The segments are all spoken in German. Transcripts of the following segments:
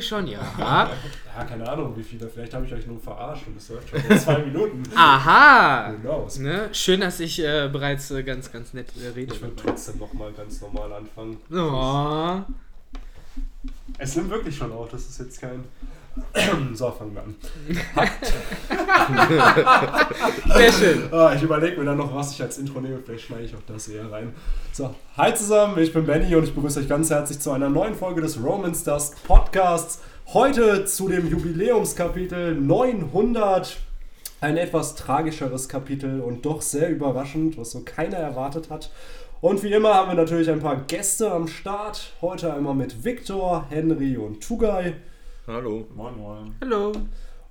Schon, ja. ja, keine Ahnung, wie viele. Vielleicht habe ich euch nur verarscht und es läuft schon in zwei Minuten. Aha! Ne? Schön, dass ich äh, bereits äh, ganz, ganz nett äh, rede. Ich würde trotzdem nochmal ganz normal anfangen. Oh. Es nimmt wirklich schon auf, das ist jetzt kein. So, fangen wir an. Sehr schön. Ah, ich überlege mir dann noch, was ich als Intro nehme. Vielleicht schneide ich auch das eher rein. So, hi zusammen, ich bin Benny und ich begrüße euch ganz herzlich zu einer neuen Folge des Romance Dusk Podcasts. Heute zu dem Jubiläumskapitel 900. Ein etwas tragischeres Kapitel und doch sehr überraschend, was so keiner erwartet hat. Und wie immer haben wir natürlich ein paar Gäste am Start. Heute einmal mit Viktor, Henry und Tugai. Hallo. Moin, moin. Hallo.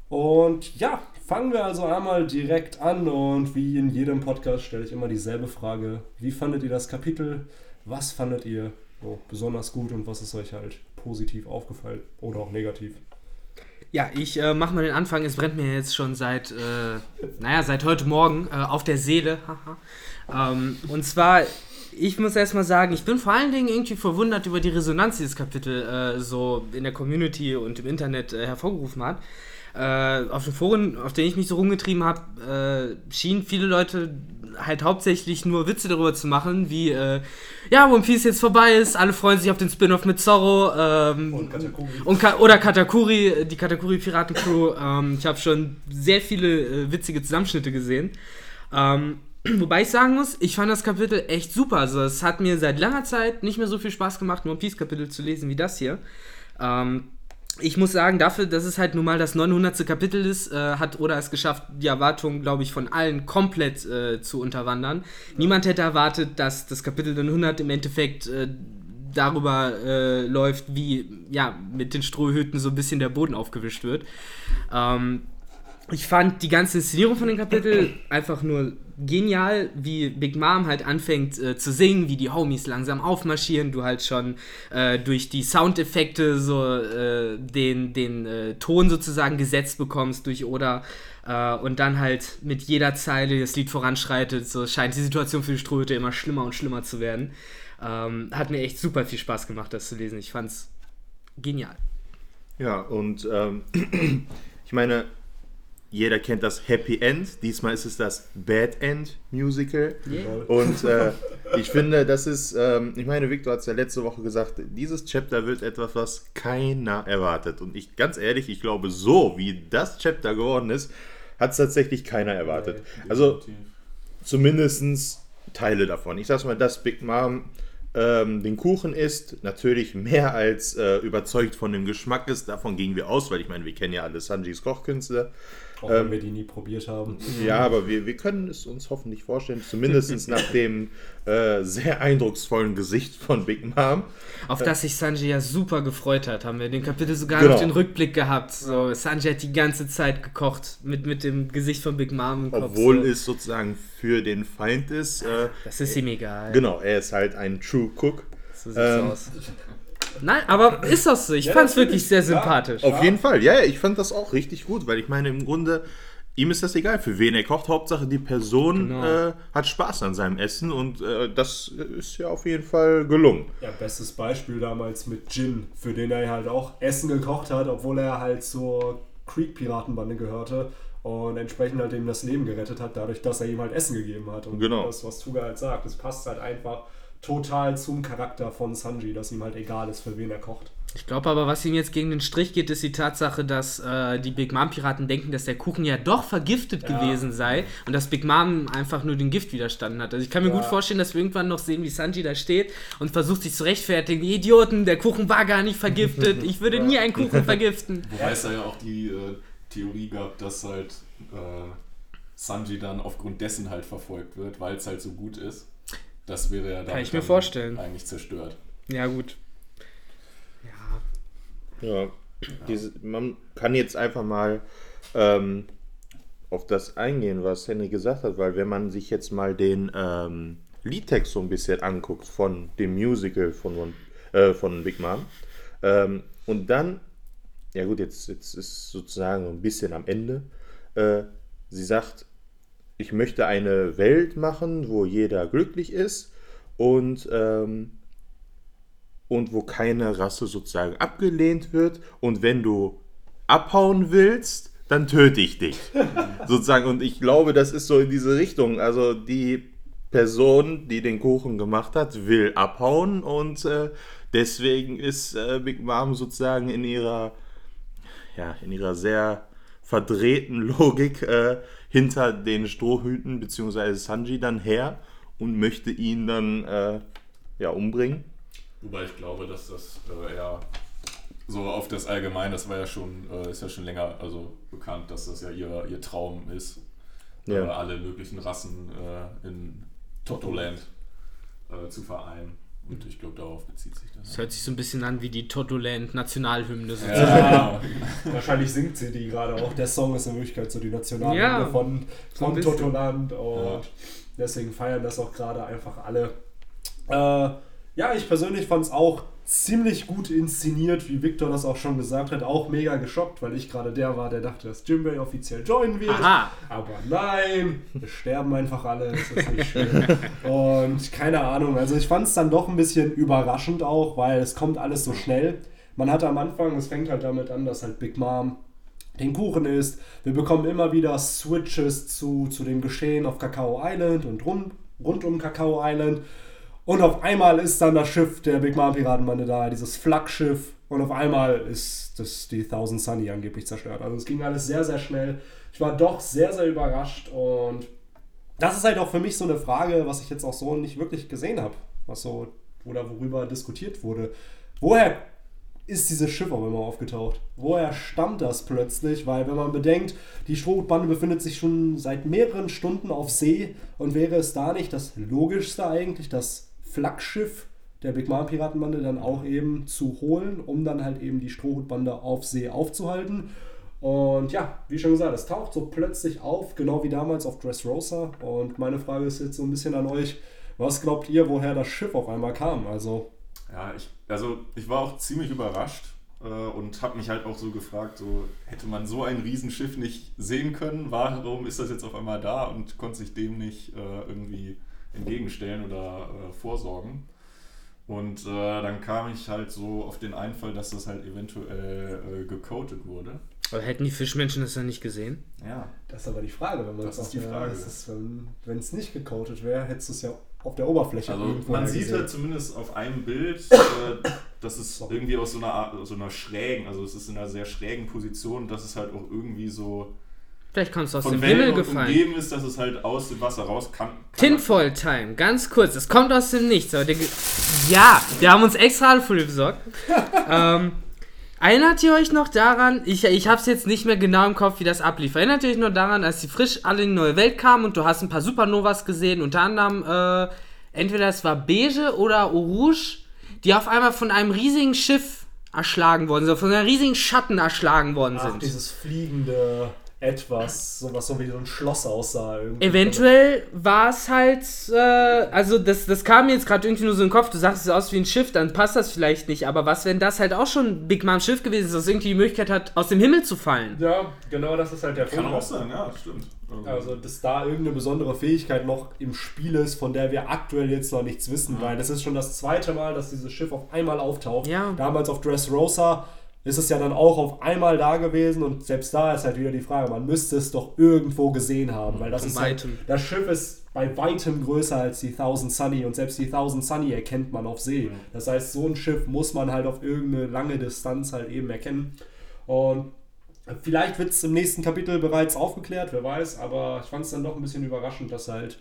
Und ja, fangen wir also einmal direkt an und wie in jedem Podcast stelle ich immer dieselbe Frage. Wie fandet ihr das Kapitel? Was fandet ihr so besonders gut und was ist euch halt positiv aufgefallen oder auch negativ? Ja, ich äh, mache mal den Anfang. Es brennt mir jetzt schon seit, äh, naja, seit heute Morgen äh, auf der Seele. ähm, und zwar ich muss erstmal sagen, ich bin vor allen Dingen irgendwie verwundert über die Resonanz, die dieses Kapitel äh, so in der Community und im Internet äh, hervorgerufen hat. Äh, auf den Foren, auf denen ich mich so rumgetrieben habe, äh, schienen viele Leute halt hauptsächlich nur Witze darüber zu machen, wie, äh, ja, One Piece jetzt vorbei ist, alle freuen sich auf den Spin-off mit Zorro ähm, und Katakuri. Und Ka oder Katakuri, die Katakuri-Piraten-Crew. Ähm, ich habe schon sehr viele äh, witzige Zusammenschnitte gesehen. Ähm, Wobei ich sagen muss, ich fand das Kapitel echt super. Also es hat mir seit langer Zeit nicht mehr so viel Spaß gemacht, nur ein Peace-Kapitel zu lesen wie das hier. Ähm, ich muss sagen, dafür, dass es halt nun mal das 900. Kapitel ist, äh, hat Oda es geschafft, die Erwartungen, glaube ich, von allen komplett äh, zu unterwandern. Ja. Niemand hätte erwartet, dass das Kapitel 900 im Endeffekt äh, darüber äh, läuft, wie ja, mit den Strohhüten so ein bisschen der Boden aufgewischt wird. Ähm, ich fand die ganze Inszenierung von dem Kapitel einfach nur genial, wie Big Mom halt anfängt äh, zu singen, wie die Homies langsam aufmarschieren, du halt schon äh, durch die Soundeffekte so äh, den, den äh, Ton sozusagen gesetzt bekommst durch Oda äh, und dann halt mit jeder Zeile das Lied voranschreitet, so scheint die Situation für die Strohhütte immer schlimmer und schlimmer zu werden. Ähm, hat mir echt super viel Spaß gemacht, das zu lesen. Ich fand's genial. Ja, und ähm, ich meine, jeder kennt das Happy End. Diesmal ist es das Bad End Musical. Yeah. Und äh, ich finde, das ist, ähm, ich meine, Victor hat es ja letzte Woche gesagt, dieses Chapter wird etwas, was keiner erwartet. Und ich, ganz ehrlich, ich glaube, so wie das Chapter geworden ist, hat es tatsächlich keiner erwartet. Also zumindest Teile davon. Ich sag's mal, dass Big Mom ähm, den Kuchen isst, natürlich mehr als äh, überzeugt von dem Geschmack ist. Davon gingen wir aus, weil ich meine, wir kennen ja alle Sanjis Kochkünste. Auch wenn ähm, wir die nie probiert haben. Ja, aber wir, wir können es uns hoffentlich vorstellen, zumindest nach dem äh, sehr eindrucksvollen Gesicht von Big Mom. Auf das sich Sanji ja super gefreut hat, haben wir in dem Kapitel sogar genau. noch den Rückblick gehabt. So, Sanji hat die ganze Zeit gekocht mit, mit dem Gesicht von Big Mom im Kopf. Obwohl so. es sozusagen für den Feind ist. Äh, das ist ihm egal. Genau, er ist halt ein True Cook. So sieht's ähm, aus. Nein, aber ist das so? Ich ja, fand es wirklich sehr sympathisch. Auf jeden Fall, ja, ich fand das auch richtig gut, weil ich meine, im Grunde, ihm ist das egal, für wen er kocht. Hauptsache, die Person genau. äh, hat Spaß an seinem Essen und äh, das ist ja auf jeden Fall gelungen. Ja, bestes Beispiel damals mit Jin, für den er halt auch Essen gekocht hat, obwohl er halt zur Creek-Piratenbande gehörte und entsprechend halt ihm das Leben gerettet hat, dadurch, dass er ihm halt Essen gegeben hat. Und genau. das, was Tuga halt sagt, das passt halt einfach total zum Charakter von Sanji, dass ihm halt egal ist, für wen er kocht. Ich glaube aber, was ihm jetzt gegen den Strich geht, ist die Tatsache, dass äh, die Big Mom Piraten denken, dass der Kuchen ja doch vergiftet ja. gewesen sei und dass Big Mom einfach nur den Gift widerstanden hat. Also ich kann mir ja. gut vorstellen, dass wir irgendwann noch sehen, wie Sanji da steht und versucht sich zu rechtfertigen. Die Idioten, der Kuchen war gar nicht vergiftet. Ich würde ja. nie einen Kuchen vergiften. Wobei es ja auch die äh, Theorie gab, dass halt äh, Sanji dann aufgrund dessen halt verfolgt wird, weil es halt so gut ist. Das wäre ja Kann ich mir vorstellen. eigentlich zerstört. Ja, gut. Ja. Ja, diese, man kann jetzt einfach mal ähm, auf das eingehen, was Henry gesagt hat, weil wenn man sich jetzt mal den ähm, Liedtext so ein bisschen anguckt von dem Musical von, äh, von Big Mom ähm, und dann, ja gut, jetzt, jetzt ist sozusagen ein bisschen am Ende, äh, sie sagt, ich möchte eine Welt machen, wo jeder glücklich ist und ähm, und wo keine Rasse sozusagen abgelehnt wird. Und wenn du abhauen willst, dann töte ich dich. sozusagen. Und ich glaube, das ist so in diese Richtung. Also die Person, die den Kuchen gemacht hat, will abhauen und äh, deswegen ist äh, Big Mom sozusagen in ihrer, ja, in ihrer sehr verdrehten Logik äh, hinter den Strohhüten bzw. Sanji dann her und möchte ihn dann äh, ja, umbringen. Wobei ich glaube, dass das äh, eher so auf das Allgemeine, das war ja schon, äh, ist ja schon länger also bekannt, dass das ja ihr, ihr Traum ist, ja. alle möglichen Rassen in Totoland äh, zu vereinen. Und ich glaube, darauf bezieht sich das. Das hört sich so ein bisschen an wie die Totoland-Nationalhymne. Ja, wahrscheinlich singt sie die gerade auch. Der Song ist in Wirklichkeit so die Nationalhymne ja, von, von so Totoland. Und ja. deswegen feiern das auch gerade einfach alle. Äh, ja, ich persönlich fand es auch ziemlich gut inszeniert, wie Victor das auch schon gesagt hat. Auch mega geschockt, weil ich gerade der war, der dachte, dass Jimbei offiziell joinen wird. Aha. Aber nein, wir sterben einfach alle. Das ist nicht schön. Und keine Ahnung, also ich fand es dann doch ein bisschen überraschend auch, weil es kommt alles so schnell. Man hatte am Anfang, es fängt halt damit an, dass halt Big Mom den Kuchen isst. Wir bekommen immer wieder Switches zu, zu dem Geschehen auf Kakao Island und rund, rund um Kakao Island. Und auf einmal ist dann das Schiff der Big Mom Piratenbande da, dieses Flaggschiff. Und auf einmal ist das die Thousand Sunny angeblich zerstört. Also es ging alles sehr, sehr schnell. Ich war doch sehr, sehr überrascht. Und das ist halt auch für mich so eine Frage, was ich jetzt auch so nicht wirklich gesehen habe. Was so, oder worüber diskutiert wurde. Woher ist dieses Schiff auf einmal aufgetaucht? Woher stammt das plötzlich? Weil wenn man bedenkt, die Strohbande befindet sich schon seit mehreren Stunden auf See und wäre es da nicht das Logischste eigentlich, dass Flaggschiff der Big Mom Piratenbande dann auch eben zu holen, um dann halt eben die Strohhutbande auf See aufzuhalten. Und ja, wie schon gesagt, es taucht so plötzlich auf, genau wie damals auf Dressrosa. Und meine Frage ist jetzt so ein bisschen an euch, was glaubt ihr, woher das Schiff auf einmal kam? Also ja, ich, also ich war auch ziemlich überrascht äh, und habe mich halt auch so gefragt, so hätte man so ein Riesenschiff nicht sehen können? Warum ist das jetzt auf einmal da und konnte sich dem nicht äh, irgendwie entgegenstellen oder äh, vorsorgen. Und äh, dann kam ich halt so auf den Einfall, dass das halt eventuell äh, gecoated wurde. Aber hätten die Fischmenschen das dann nicht gesehen? Ja. Das ist aber die Frage, wenn man das ist die Frage. Ist, wenn es nicht gecoatet wäre, hättest du es ja auf der Oberfläche Also man sieht halt zumindest auf einem Bild, äh, dass es irgendwie aus so einer Art, so einer schrägen, also es ist in einer sehr schrägen Position, dass es halt auch irgendwie so Vielleicht kannst du aus dem Himmel gefallen. umgeben ist, dass es halt aus dem Wasser raus kann. kann Tinfoil Time, ganz kurz. Es kommt aus dem Nichts. Aber der ja, wir haben uns extra Alufolie besorgt. ähm, erinnert ihr euch noch daran, ich, ich habe es jetzt nicht mehr genau im Kopf, wie das ablief. Erinnert ihr euch noch daran, als sie frisch alle in die neue Welt kamen und du hast ein paar Supernovas gesehen, unter anderem äh, entweder es war Beige oder Orange, die auf einmal von einem riesigen Schiff erschlagen worden sind, von einem riesigen Schatten erschlagen worden Ach, sind. Dieses fliegende etwas, sowas so wie so ein Schloss aussah. Irgendwie. Eventuell war es halt, äh, also das, das kam mir jetzt gerade irgendwie nur so in den Kopf, du sagst, es aus wie ein Schiff, dann passt das vielleicht nicht, aber was, wenn das halt auch schon Big Mom Schiff gewesen ist, das irgendwie die Möglichkeit hat, aus dem Himmel zu fallen? Ja, genau das ist halt der Punkt. Kann auch sein, ja, stimmt. Also, dass da irgendeine besondere Fähigkeit noch im Spiel ist, von der wir aktuell jetzt noch nichts wissen, weil das ist schon das zweite Mal, dass dieses Schiff auf einmal auftaucht. Ja. Damals auf Dressrosa ist es ja dann auch auf einmal da gewesen und selbst da ist halt wieder die Frage, man müsste es doch irgendwo gesehen haben, weil das ist halt, das Schiff ist bei weitem größer als die Thousand Sunny und selbst die Thousand Sunny erkennt man auf See. Das heißt, so ein Schiff muss man halt auf irgendeine lange Distanz halt eben erkennen und vielleicht wird es im nächsten Kapitel bereits aufgeklärt, wer weiß, aber ich fand es dann doch ein bisschen überraschend, dass halt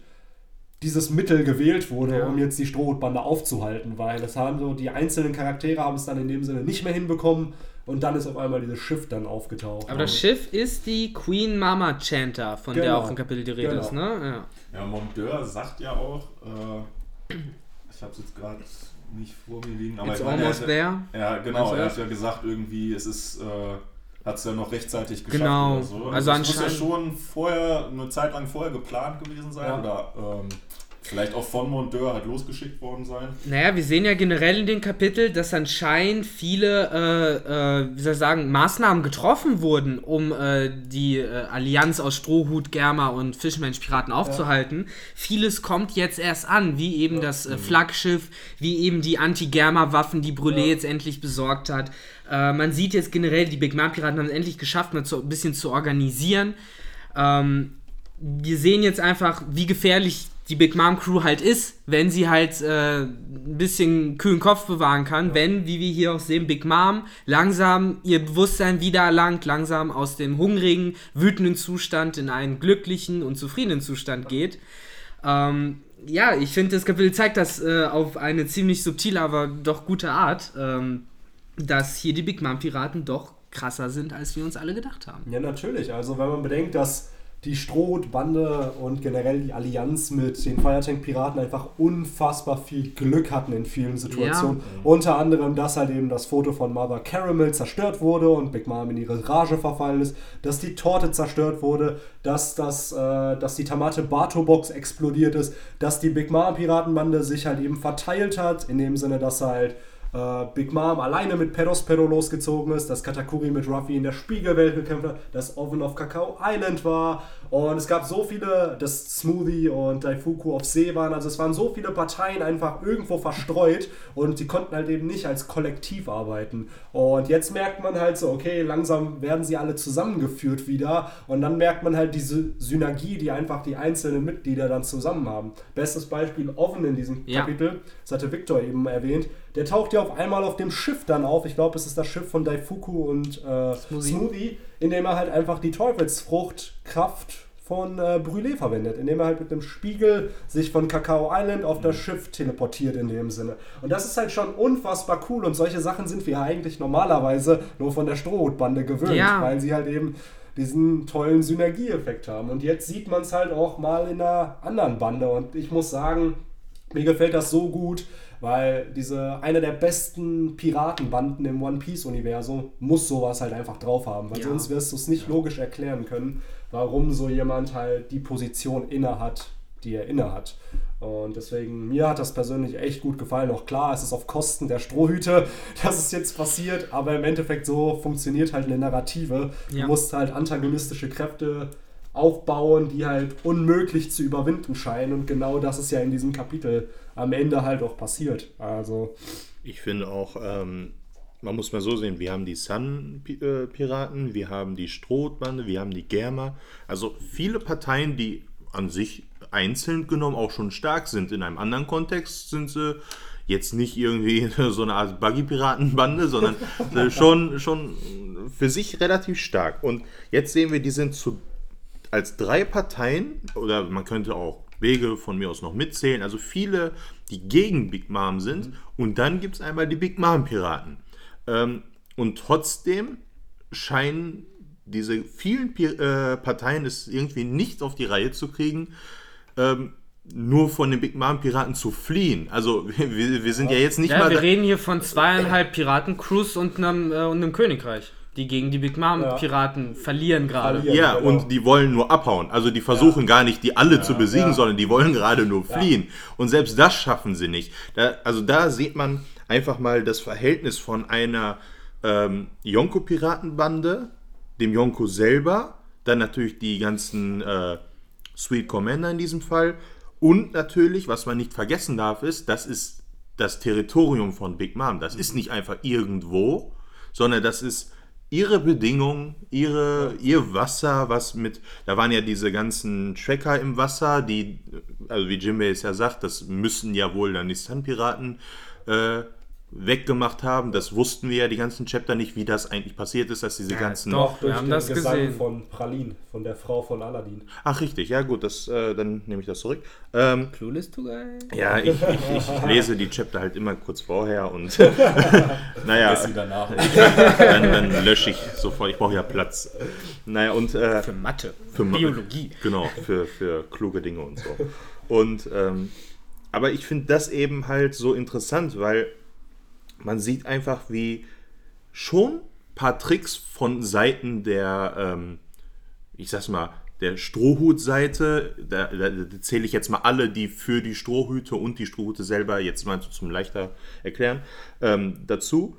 dieses Mittel gewählt wurde, ja. um jetzt die Strohhutbande aufzuhalten, weil das haben so, die einzelnen Charaktere haben es dann in dem Sinne nicht mehr hinbekommen, und dann ist auf einmal dieses Schiff dann aufgetaucht. Aber das Schiff ist die Queen Mama Chanter, von genau. der auch im Kapitel die Rede genau. ist, ne? Ja, ja Mondeur sagt ja auch, äh, ich habe es jetzt gerade nicht vor mir liegen, aber It's ich meine, almost er, there. Ja, genau, also er hat ja gesagt, irgendwie, es ist, äh, hat es ja noch rechtzeitig geschafft genau. oder so. Also, also das muss ja schon vorher, eine Zeit lang vorher geplant gewesen sein ja. oder ähm, vielleicht auch von Mondeur halt losgeschickt worden sein. Naja, wir sehen ja generell in dem Kapitel, dass anscheinend viele, äh, äh, wie soll ich sagen, Maßnahmen getroffen wurden, um äh, die äh, Allianz aus Strohhut, Germa und Fischmensch-Piraten aufzuhalten. Ja. Vieles kommt jetzt erst an, wie eben ja. das äh, Flaggschiff, wie eben die Anti-Germa-Waffen, die Brûlé ja. jetzt endlich besorgt hat. Äh, man sieht jetzt generell, die Big Mom-Piraten haben es endlich geschafft, mal zu, ein bisschen zu organisieren. Ähm, wir sehen jetzt einfach, wie gefährlich die Big Mom Crew halt ist, wenn sie halt äh, ein bisschen kühlen Kopf bewahren kann, ja. wenn, wie wir hier auch sehen, Big Mom langsam ihr Bewusstsein wieder erlangt, langsam aus dem hungrigen, wütenden Zustand in einen glücklichen und zufriedenen Zustand geht. Ähm, ja, ich finde, das Kapitel zeigt das äh, auf eine ziemlich subtile, aber doch gute Art, ähm, dass hier die Big Mom Piraten doch krasser sind, als wir uns alle gedacht haben. Ja, natürlich. Also, wenn man bedenkt, dass die Strohbande und generell die Allianz mit den Firetank-Piraten einfach unfassbar viel Glück hatten in vielen Situationen. Ja. Unter anderem, dass halt eben das Foto von Mother Caramel zerstört wurde und Big Mom in ihre Rage verfallen ist, dass die Torte zerstört wurde, dass, das, äh, dass die Tamate Bato-Box explodiert ist, dass die Big Mom-Piratenbande sich halt eben verteilt hat, in dem Sinne, dass halt äh, Big Mom alleine mit Perospero losgezogen ist, dass Katakuri mit Ruffy in der Spiegelwelt gekämpft hat, dass Oven auf Kakao Island war und es gab so viele, dass Smoothie und Daifuku auf See waren, also es waren so viele Parteien einfach irgendwo verstreut und die konnten halt eben nicht als Kollektiv arbeiten. Und jetzt merkt man halt so, okay, langsam werden sie alle zusammengeführt wieder und dann merkt man halt diese Synergie, die einfach die einzelnen Mitglieder dann zusammen haben. Bestes Beispiel Oven in diesem ja. Kapitel, das hatte Victor eben erwähnt, der taucht ja auf einmal auf dem Schiff dann auf. Ich glaube, es ist das Schiff von Daifuku und äh, Smoothie. Smoothie, in dem er halt einfach die Teufelsfrucht Kraft von äh, Brûlé verwendet, indem er halt mit dem Spiegel sich von Kakao Island auf das Schiff teleportiert in dem Sinne. Und das ist halt schon unfassbar cool und solche Sachen sind wir eigentlich normalerweise nur von der Strohhutbande gewöhnt, ja. weil sie halt eben diesen tollen Synergieeffekt haben. Und jetzt sieht man es halt auch mal in einer anderen Bande und ich muss sagen, mir gefällt das so gut, weil diese eine der besten Piratenbanden im One Piece Universum muss sowas halt einfach drauf haben, weil ja. sonst wirst du es nicht ja. logisch erklären können, warum so jemand halt die Position inne hat, die er inne hat. Und deswegen, mir hat das persönlich echt gut gefallen. Auch klar, es ist auf Kosten der Strohhüte, dass es jetzt passiert, aber im Endeffekt so funktioniert halt eine Narrative. Ja. Du musst halt antagonistische Kräfte aufbauen, die halt unmöglich zu überwinden scheinen. Und genau das ist ja in diesem Kapitel am Ende halt auch passiert. Also. Ich finde auch, ähm, man muss mal so sehen, wir haben die Sun-Piraten, wir haben die Strohbande, wir haben die Germa. Also viele Parteien, die an sich einzeln genommen auch schon stark sind. In einem anderen Kontext sind sie jetzt nicht irgendwie so eine Art Buggy-Piratenbande, sondern schon, schon für sich relativ stark. Und jetzt sehen wir, die sind zu, als drei Parteien, oder man könnte auch Wege von mir aus noch mitzählen. Also viele, die gegen Big Mom sind. Mhm. Und dann gibt es einmal die Big Mom-Piraten. Ähm, und trotzdem scheinen diese vielen Pi äh, Parteien es irgendwie nicht auf die Reihe zu kriegen, ähm, nur von den Big Mom Piraten zu fliehen. Also wir, wir sind ja, ja jetzt nicht ja, mal. Wir reden hier von zweieinhalb Piraten-Crews und einem, äh, und einem Königreich die gegen die Big Mom Piraten ja. verlieren gerade. Ja, genau. und die wollen nur abhauen. Also die versuchen ja. gar nicht, die alle ja. zu besiegen, sondern die wollen gerade nur fliehen. Und selbst das schaffen sie nicht. Da, also da sieht man einfach mal das Verhältnis von einer ähm, Yonko-Piratenbande, dem Yonko selber, dann natürlich die ganzen äh, Sweet Commander in diesem Fall und natürlich, was man nicht vergessen darf, ist, das ist das Territorium von Big Mom. Das ist nicht einfach irgendwo, sondern das ist ihre Bedingungen, ihre, ihr Wasser, was mit, da waren ja diese ganzen Tracker im Wasser, die, also wie Jimbei es ja sagt, das müssen ja wohl dann die Sun-Piraten äh, weggemacht haben. Das wussten wir ja die ganzen Chapter nicht, wie das eigentlich passiert ist, dass diese ja, ganzen. Doch, wir haben das Gesang gesehen. von Pralin, von der Frau von Aladdin. Ach, richtig, ja, gut, das, äh, dann nehme ich das zurück. Ähm, Clueless to guy. Ja, ich, ich, ich, lese die Chapter halt immer kurz vorher und. naja. danach. dann, dann lösche ich sofort, ich brauche ja Platz. Naja, und. Äh, für Mathe, für Biologie. Genau, für, für kluge Dinge und so. Und. Ähm, aber ich finde das eben halt so interessant, weil man sieht einfach, wie schon ein paar Tricks von Seiten der, ähm, ich sag's mal, der Strohhutseite, da, da, da zähle ich jetzt mal alle, die für die Strohhüte und die Strohhüte selber jetzt mal zum leichter erklären, ähm, dazu.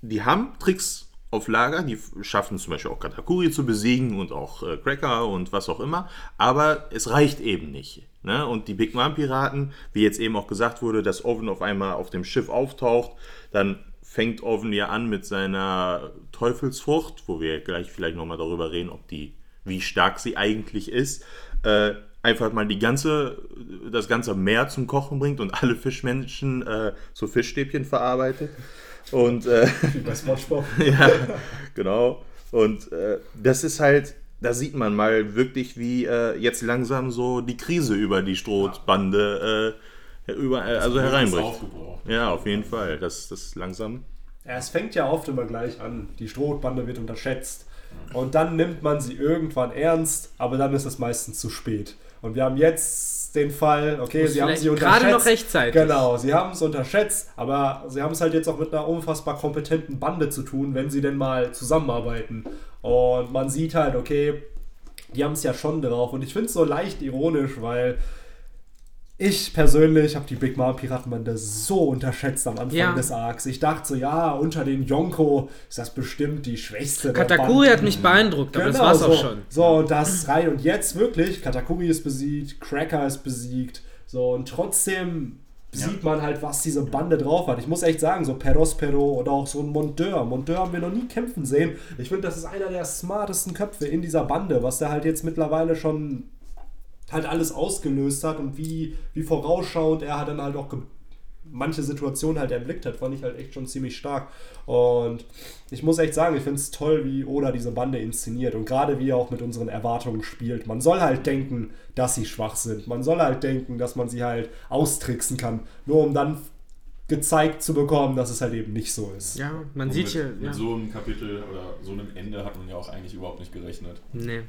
Die haben Tricks auf Lager, die schaffen zum Beispiel auch Katakuri zu besiegen und auch äh, Cracker und was auch immer, aber es reicht eben nicht. Ne? Und die Big Mom Piraten, wie jetzt eben auch gesagt wurde, dass Oven auf einmal auf dem Schiff auftaucht, dann fängt Oven ja an mit seiner Teufelsfrucht, wo wir gleich vielleicht nochmal darüber reden, ob die, wie stark sie eigentlich ist, äh, einfach mal die ganze, das ganze Meer zum Kochen bringt und alle Fischmenschen äh, zu Fischstäbchen verarbeitet. Und äh, bei SpongeBob. ja, genau. Und äh, das ist halt, da sieht man mal wirklich, wie äh, jetzt langsam so die Krise über die Strohbande äh, über, äh, also Ist hereinbricht. aufgebraucht. Ja, auf jeden Fall. Das, das langsam. Ja, es fängt ja oft immer gleich an. Die Strohbande wird unterschätzt. Und dann nimmt man sie irgendwann ernst, aber dann ist es meistens zu spät. Und wir haben jetzt den Fall, okay, Muss sie haben sie gerade unterschätzt. noch rechtzeitig. Genau, sie haben es unterschätzt, aber sie haben es halt jetzt auch mit einer unfassbar kompetenten Bande zu tun, wenn sie denn mal zusammenarbeiten. Und man sieht halt, okay, die haben es ja schon drauf. Und ich finde es so leicht ironisch, weil ich persönlich habe die Big Mom Piratenbande so unterschätzt am Anfang Ja. des Arcs. Ich dachte so, ja, unter den Yonko ist das bestimmt die schwächste Katakuri hat mich beeindruckt, aber das Genau, war's so, auch schon. So, und das rein. Und jetzt wirklich, Katakuri ist besiegt, Cracker ist besiegt. So, und trotzdem sieht man halt, was diese Bande drauf hat. Ich muss echt sagen, so Perospero oder auch so ein Monteur. Monteur haben wir noch nie kämpfen sehen. Ich finde, das ist einer der smartesten Köpfe in dieser Bande, was der halt jetzt mittlerweile schon halt alles ausgelöst hat und wie, wie vorausschauend er halt dann halt auch manche Situationen halt erblickt hat, fand ich halt echt schon ziemlich stark. Und ich muss echt sagen, ich finde es toll, wie Oda diese Bande inszeniert und gerade wie er auch mit unseren Erwartungen spielt. Man soll halt denken, dass sie schwach sind. Man soll halt denken, dass man sie halt austricksen kann, nur um dann gezeigt zu bekommen, dass es halt eben nicht so ist. Ja, man Und sieht mit, hier. mit Ja. so einem Kapitel oder so einem Ende hat man ja auch eigentlich überhaupt nicht gerechnet. Nee,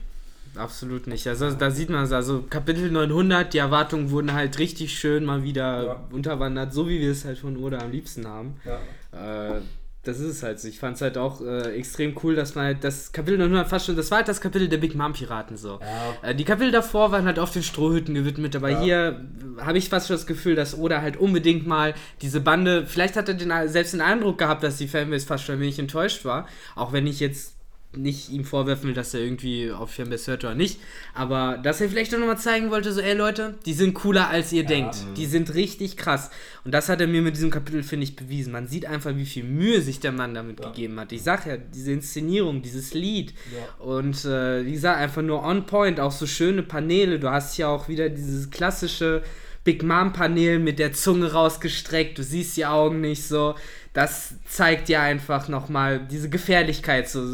absolut nicht. Also da sieht man es. Also Kapitel 900, die Erwartungen wurden halt richtig schön mal wieder Ja. unterwandert, so wie wir es halt von Oda am liebsten haben. Ja. Äh, das ist es halt. so. Ich fand es halt auch äh, extrem cool, dass man halt das Kapitel 900 fast schon, das war halt das Kapitel der Big Mom Piraten so. Ja. Äh, die Kapitel davor waren halt auf den Strohhütten gewidmet, aber Ja. hier habe ich fast schon das Gefühl, dass Oda halt unbedingt mal diese Bande, vielleicht hat er den, selbst den Eindruck gehabt, dass die Fanbase fast schon ein wenig enttäuscht war, auch wenn ich jetzt nicht ihm vorwerfen will, dass er irgendwie auf Fanbase hört oder nicht, aber dass er vielleicht auch nochmal zeigen wollte, so ey Leute, die sind cooler als ihr denkt, die sind richtig krass und das hat er mir mit diesem Kapitel, finde ich, bewiesen. Man sieht einfach, wie viel Mühe sich der Mann damit gegeben hat. Ich sag ja, diese Inszenierung, dieses Lied Ja. und äh, wie gesagt, einfach nur on point, auch so schöne Paneele. Du hast ja auch wieder dieses klassische Big Mom Panel mit der Zunge rausgestreckt. Du siehst die Augen nicht so. Das zeigt dir einfach nochmal diese Gefährlichkeit. So,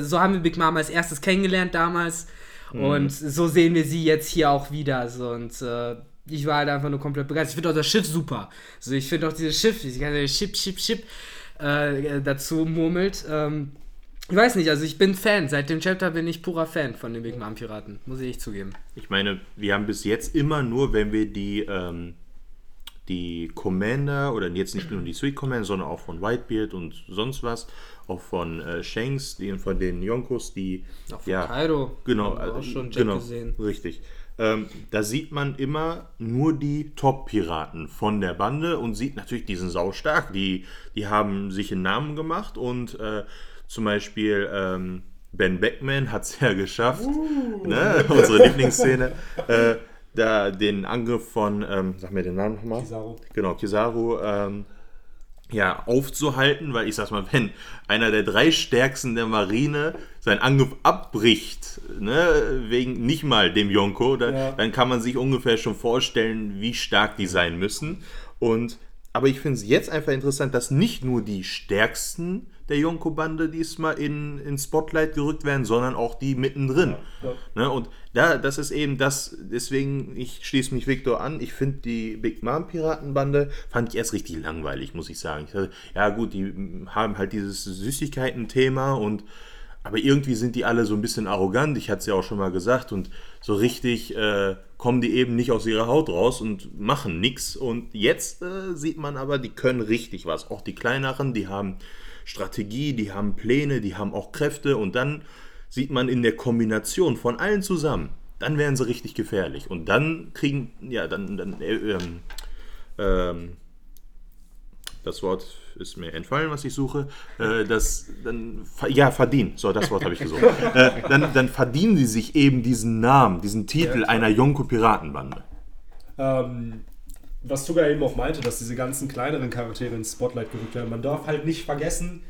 so haben wir Big Mom als erstes kennengelernt damals. Und so sehen wir sie jetzt hier auch wieder. So, und äh, ich war halt einfach nur komplett begeistert. Ich finde auch das Schiff super. So, ich finde auch dieses Schiff, dieses ganze Chip, Chip, Chip äh, dazu murmelt. Ähm, ich weiß nicht, also ich bin Fan. Seit dem Chapter bin ich purer Fan von den Big Mom Piraten. Muss ich echt zugeben. Ich meine, wir haben bis jetzt immer nur, wenn wir die, ähm, die Commander oder jetzt nicht nur die Sweet Commander, sondern auch von Whitebeard und sonst was, auch von äh, Shanks, die, von den Yonkos, die Auch von ja, Kaido. Genau, Haben wir auch also, schon Jack genau, gesehen. richtig. Ähm, da sieht man immer nur die Top-Piraten von der Bande und sieht natürlich, die sind saustark. Die, die haben sich einen Namen gemacht und äh, zum Beispiel ähm, Ben Beckman hat es ja geschafft, ne, unsere Lieblingsszene, äh, da den Angriff von, ähm, sag mir den Namen nochmal. Kizaru. Genau, Kizaru, ähm, ja, aufzuhalten, weil ich sag's mal, wenn einer der drei stärksten der Marine seinen Angriff abbricht, ne, wegen nicht mal dem Yonko, dann, Ja. dann kann man sich ungefähr schon vorstellen, wie stark die sein müssen. Und aber ich finde es jetzt einfach interessant, dass nicht nur die stärksten der Yonko-Bande diesmal in, in Spotlight gerückt werden, sondern auch die mittendrin. Ja. Ne? Und da, das ist eben das, deswegen, ich schließe mich Victor an, ich finde die Big Mom Piratenbande, fand ich erst richtig langweilig, muss ich sagen. Ich dachte, ja gut, die haben halt dieses Süßigkeiten-Thema und aber irgendwie sind die alle so ein bisschen arrogant, ich hatte es ja auch schon mal gesagt, und so richtig äh, kommen die eben nicht aus ihrer Haut raus und machen nichts. Und jetzt äh, sieht man aber, die können richtig was. Auch die kleineren, die haben Strategie, die haben Pläne, die haben auch Kräfte und dann sieht man in der Kombination von allen zusammen, dann wären sie richtig gefährlich. Und dann kriegen, ja, dann, dann äh, ähm, ähm, das Wort ist mir entfallen, was ich suche, äh, das dann, ja, verdienen, so, das Wort habe ich gesucht. äh, dann, dann verdienen sie sich eben diesen Namen, diesen Titel ja, einer Yonko-Piratenbande. Ähm, was Tuga eben auch meinte, dass diese ganzen kleineren Charaktere ins Spotlight gerückt werden. Man darf halt nicht vergessen,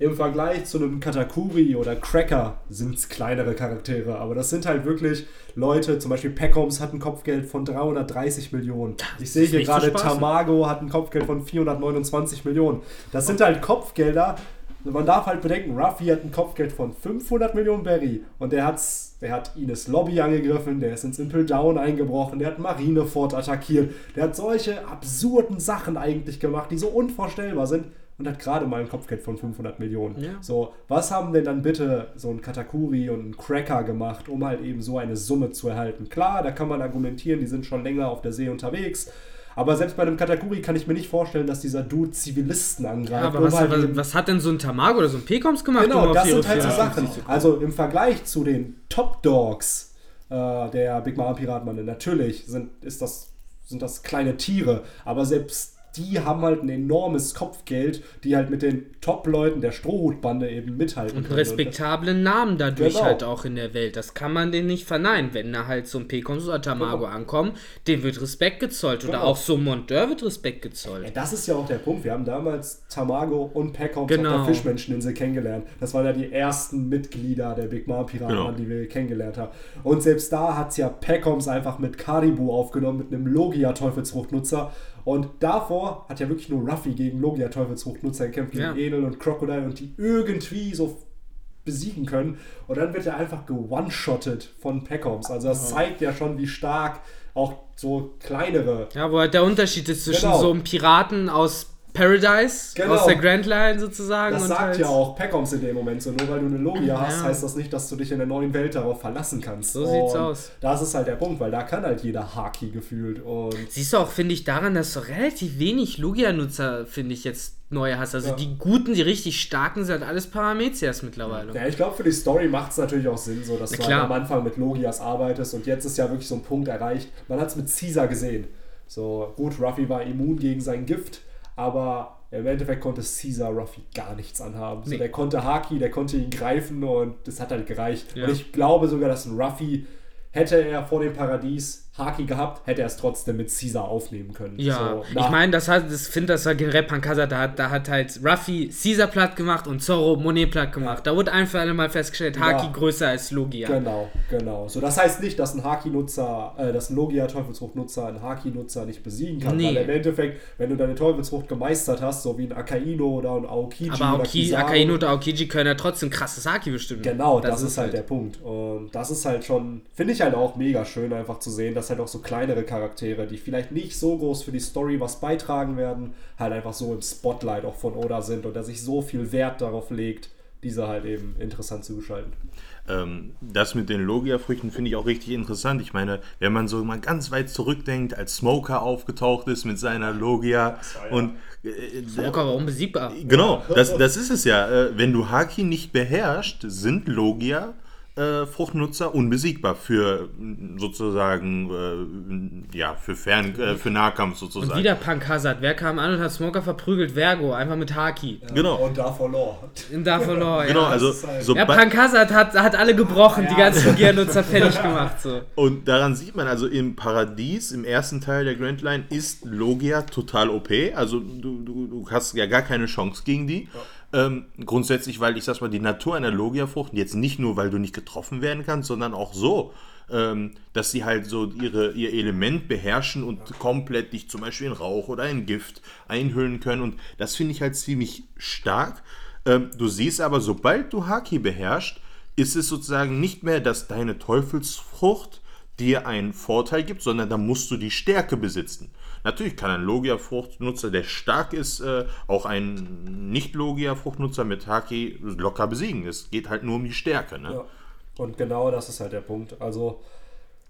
im Vergleich zu einem Katakuri oder Cracker sind es kleinere Charaktere, aber das sind halt wirklich Leute, zum Beispiel Peckoms hat ein Kopfgeld von 330 Millionen. Ich sehe hier gerade Tamago hat ein Kopfgeld von 429 Millionen. Das sind halt Kopfgelder. Man darf halt bedenken, Ruffy hat ein Kopfgeld von 500 Millionen Berry und der, hat's, der hat Ines Lobby angegriffen, der ist ins Impel Down eingebrochen, der hat Marineford attackiert, der hat solche absurden Sachen eigentlich gemacht, die so unvorstellbar sind und hat gerade mal ein Kopfgeld von 500 Millionen. Ja. So, was haben denn dann bitte so ein Katakuri und ein Cracker gemacht, um halt eben so eine Summe zu erhalten? Klar, da kann man argumentieren, die sind schon länger auf der See unterwegs. Aber selbst bei einem Katakuri kann ich mir nicht vorstellen, dass dieser Dude Zivilisten angreift. Ja, aber was, halt was, was, hat denn so ein Tamago oder so ein Pekoms gemacht? Genau, um das sind halt so Sachen. Also im Vergleich zu den Top Dogs äh, der Big Mama Piratmann, natürlich sind, ist das, sind das kleine Tiere, aber selbst die haben halt ein enormes Kopfgeld, die halt mit den Top-Leuten der Strohhutbande eben mithalten und können. respektablen und Namen dadurch genau. halt auch in der Welt. Das kann man denen nicht verneinen. Wenn da halt so ein Pekons oder Tamago genau. ankommen, dem wird Respekt gezollt. Genau. Oder auch so Monteur wird Respekt gezollt. Ja, das ist ja auch der Punkt. Wir haben damals Tamago und Pekons genau. auf der Fischmenscheninsel kennengelernt. Das waren ja die ersten Mitglieder der Big Mom Piraten, genau. die wir kennengelernt haben. Und selbst da hat es ja Pekoms einfach mit Karibu aufgenommen, mit einem Logia-Teufelsfruchtnutzer und davor hat ja wirklich nur Ruffy gegen Logia Teufelsfruchtnutzer gekämpft, gegen ja. Enel und Crocodile und die irgendwie so besiegen können. Und dann wird er einfach gewone-shottet von Peckoms. Also das zeigt ja schon, wie stark auch so kleinere. Ja, wo halt der Unterschied ist zwischen genau. so einem Piraten aus Paradise genau. aus der Grand Line sozusagen. Das sagt halt ja auch Peckoms in dem Moment so. Nur weil du eine Logia hast, heißt das nicht, dass du dich in der neuen Welt darauf verlassen kannst. So und sieht's aus. Das ist halt der Punkt, weil da kann halt jeder Haki gefühlt. Und Siehst du auch, finde ich, daran, dass du relativ wenig Logia-Nutzer, finde ich, jetzt neue hast. Also ja. die guten, die richtig starken sind halt alles Paramezias mittlerweile. Ja, ich glaube, für die Story macht es natürlich auch Sinn, so dass Na, du halt am Anfang mit Logias arbeitest und jetzt ist ja wirklich so ein Punkt erreicht. Man hat es mit Caesar gesehen. So, gut, Ruffy war immun gegen sein Gift aber im Endeffekt konnte Caesar Ruffy gar nichts anhaben. So, nee. Der konnte Haki, der konnte ihn greifen und das hat halt gereicht. Ja. Und ich glaube sogar, dass ein Ruffy hätte er vor dem Paradies Haki gehabt, hätte er es trotzdem mit Caesar aufnehmen können. Ja, so, ich meine, das hat, das finde das war generell Pankasa, da hat, da hat halt Ruffy Caesar platt gemacht und Zorro Monet platt gemacht. Ja. Da wurde einfach einmal festgestellt, Haki ja. größer als Logia. Genau, genau. So, das heißt nicht, dass ein Haki-Nutzer, äh, dass ein Logia-Teufelsfrucht-Nutzer einen Haki-Nutzer nicht besiegen kann. Nee. Weil im Endeffekt, wenn du deine Teufelsfrucht gemeistert hast, so wie ein Akaino oder ein Aokiji Aber Aoki, Akaino oder Aokiji können ja trotzdem krasses Haki bestimmen. Genau, das, das ist, ist halt der Punkt. Und das ist halt schon, finde ich halt auch mega schön, einfach zu sehen, dass halt auch so kleinere Charaktere, die vielleicht nicht so groß für die Story was beitragen werden, halt einfach so im Spotlight auch von Oda sind und er sich so viel Wert darauf legt, diese halt eben interessant zu gestalten. Ähm, das mit den Logia-Früchten finde ich auch richtig interessant. Ich meine, wenn man so mal ganz weit zurückdenkt, als Smoker aufgetaucht ist mit seiner Logia ja, und äh, Smoker war unbesiegbar. Genau, das, das ist es ja. Äh, wenn du Haki nicht beherrschst, sind Logia äh, Fruchtnutzer unbesiegbar für sozusagen, äh, ja, für Fern, äh, für Nahkampf sozusagen. Und wieder Punk Hazard. Wer kam an und hat Smoker verprügelt? Vergo, einfach mit Haki. Ja, genau. Und da verlor. Und da verlor, ja. Genau, also. So ja, Punk Hazard hat, hat alle gebrochen, ja. die ganzen Gear-Nutzer fertig gemacht. So. Und daran sieht man, also im Paradies, im ersten Teil der Grand Line, ist Logia total OP. Also du, du, du hast ja gar keine Chance gegen die. Ja. Ähm, grundsätzlich, weil ich sag mal, die Natur einer Logia-Frucht, jetzt nicht nur, weil du nicht getroffen werden kannst, sondern auch so, ähm, dass sie halt so ihre, ihr Element beherrschen und komplett dich zum Beispiel in Rauch oder in Gift einhüllen können. Und das finde ich halt ziemlich stark. Ähm, du siehst aber, sobald du Haki beherrschst, ist es sozusagen nicht mehr, dass deine Teufelsfrucht dir einen Vorteil gibt, sondern da musst du die Stärke besitzen. Natürlich kann ein Logia-Fruchtnutzer, der stark ist, äh, auch einen Nicht-Logia-Fruchtnutzer mit Haki locker besiegen. Es geht halt nur um die Stärke. Ne? Ja. Und genau das ist halt der Punkt. Also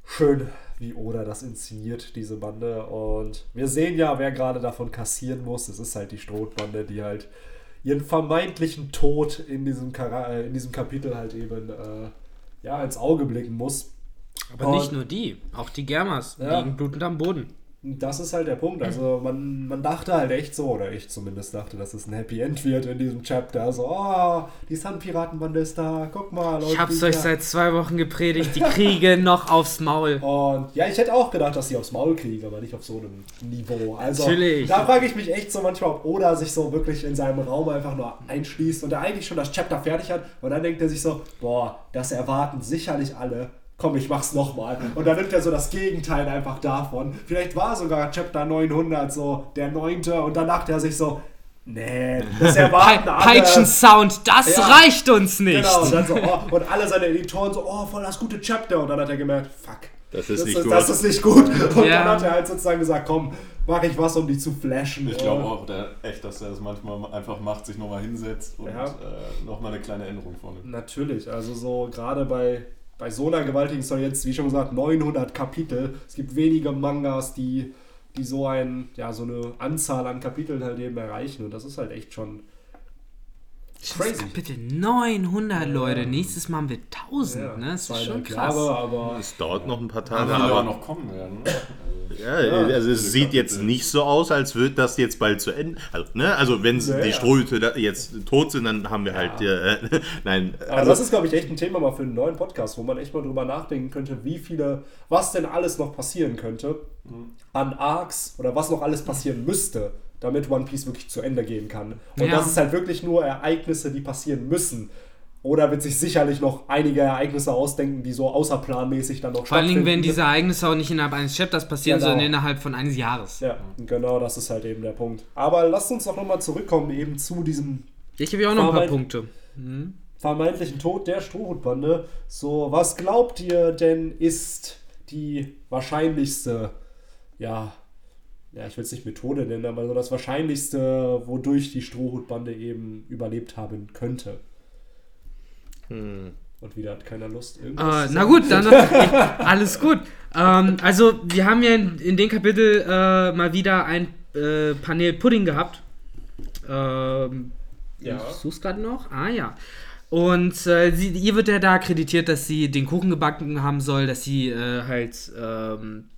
schön, wie Oda das inszeniert, diese Bande. Und wir sehen ja, wer gerade davon kassieren muss. Es ist halt die Strohbande, die halt ihren vermeintlichen Tod in diesem, äh, in diesem Kapitel halt eben äh, ja, ins Auge blicken muss. Aber Und nicht nur die, auch die Germas ja. liegen blutend am Boden. Das ist halt der Punkt. Also man, man dachte halt echt so, oder ich zumindest dachte, dass es ein Happy End wird in diesem Chapter. So, oh, die Sun-Piratenbande ist da, guck mal. Leute, ich hab's euch seit zwei Wochen gepredigt, die kriegen noch aufs Maul. Und ja, ich hätte auch gedacht, dass sie aufs Maul kriegen, aber nicht auf so einem Niveau. Also Natürlich. da frage ich mich echt so manchmal, ob Oda sich so wirklich in seinem Raum einfach nur einschließt und er eigentlich schon das Chapter fertig hat. Und dann denkt er sich so, boah, das erwarten sicherlich alle komm, ich mach's nochmal. Und dann nimmt er so das Gegenteil einfach davon. Vielleicht war sogar Chapter 900 so der neunte und dann dachte er sich so, nee, das erwarten alle. Peitschen-Sound, das ja, reicht uns nicht. Genau, und, dann so, oh, und alle seine Editoren so, oh, voll das gute Chapter. Und dann hat er gemerkt, fuck. Das ist, das nicht, ist, gut. das ist nicht gut. Und ja. dann hat er halt sozusagen gesagt, komm, mach ich was, um die zu flashen. Ich glaube auch der, echt, dass er das manchmal einfach macht, sich nochmal hinsetzt und ja. äh, nochmal eine kleine Änderung vornimmt. Natürlich, also so gerade bei bei so einer gewaltigen Story jetzt, wie schon gesagt, 900 Kapitel. Es gibt wenige Mangas, die, die so, ein, ja, so eine Anzahl an Kapiteln halt eben erreichen. Und das ist halt echt schon crazy. Bitte 900 Leute, nächstes Mal haben wir 1000, ja, ne? Das ist schon krass. Jahre, aber es dauert noch ein paar Tage. Aber, aber noch kommen werden. Ne? Ja, ja, also es sieht jetzt nicht so aus, als würde das jetzt bald zu Ende. Also, ne? also wenn ja, die Strohhüte jetzt tot sind, dann haben wir halt. Äh, nein. Also, also das ist, glaube ich, echt ein Thema mal für einen neuen Podcast, wo man echt mal drüber nachdenken könnte, wie viele, was denn alles noch passieren könnte mhm. an Arcs oder was noch alles passieren müsste, damit One Piece wirklich zu Ende gehen kann. Und das ist halt wirklich nur Ereignisse, die passieren müssen. Oder wird sich sicherlich noch einige Ereignisse ausdenken, die so außerplanmäßig dann noch Vor allen Dingen, wenn diese Ereignisse auch nicht innerhalb eines Chapters passieren, genau. sondern innerhalb von eines Jahres. Ja, genau, das ist halt eben der Punkt. Aber lasst uns doch nochmal zurückkommen eben zu diesem... Ich habe ja auch noch ein paar Punkte. Mhm. Vermeintlichen Tod der Strohhutbande. So, was glaubt ihr denn ist die wahrscheinlichste, ja, ja, ich will es nicht Methode nennen, aber so das Wahrscheinlichste, wodurch die Strohhutbande eben überlebt haben könnte? Hm. Und wieder hat keiner Lust. Äh, na gut, dann alles gut. Ähm, also wir haben ja in, in dem Kapitel äh, mal wieder ein äh, Panel Pudding gehabt. Ähm, ja. Ich such's gerade noch. Ah ja. Und äh, sie, ihr wird ja da akkreditiert, dass sie den Kuchen gebacken haben soll, dass sie äh, halt ähm,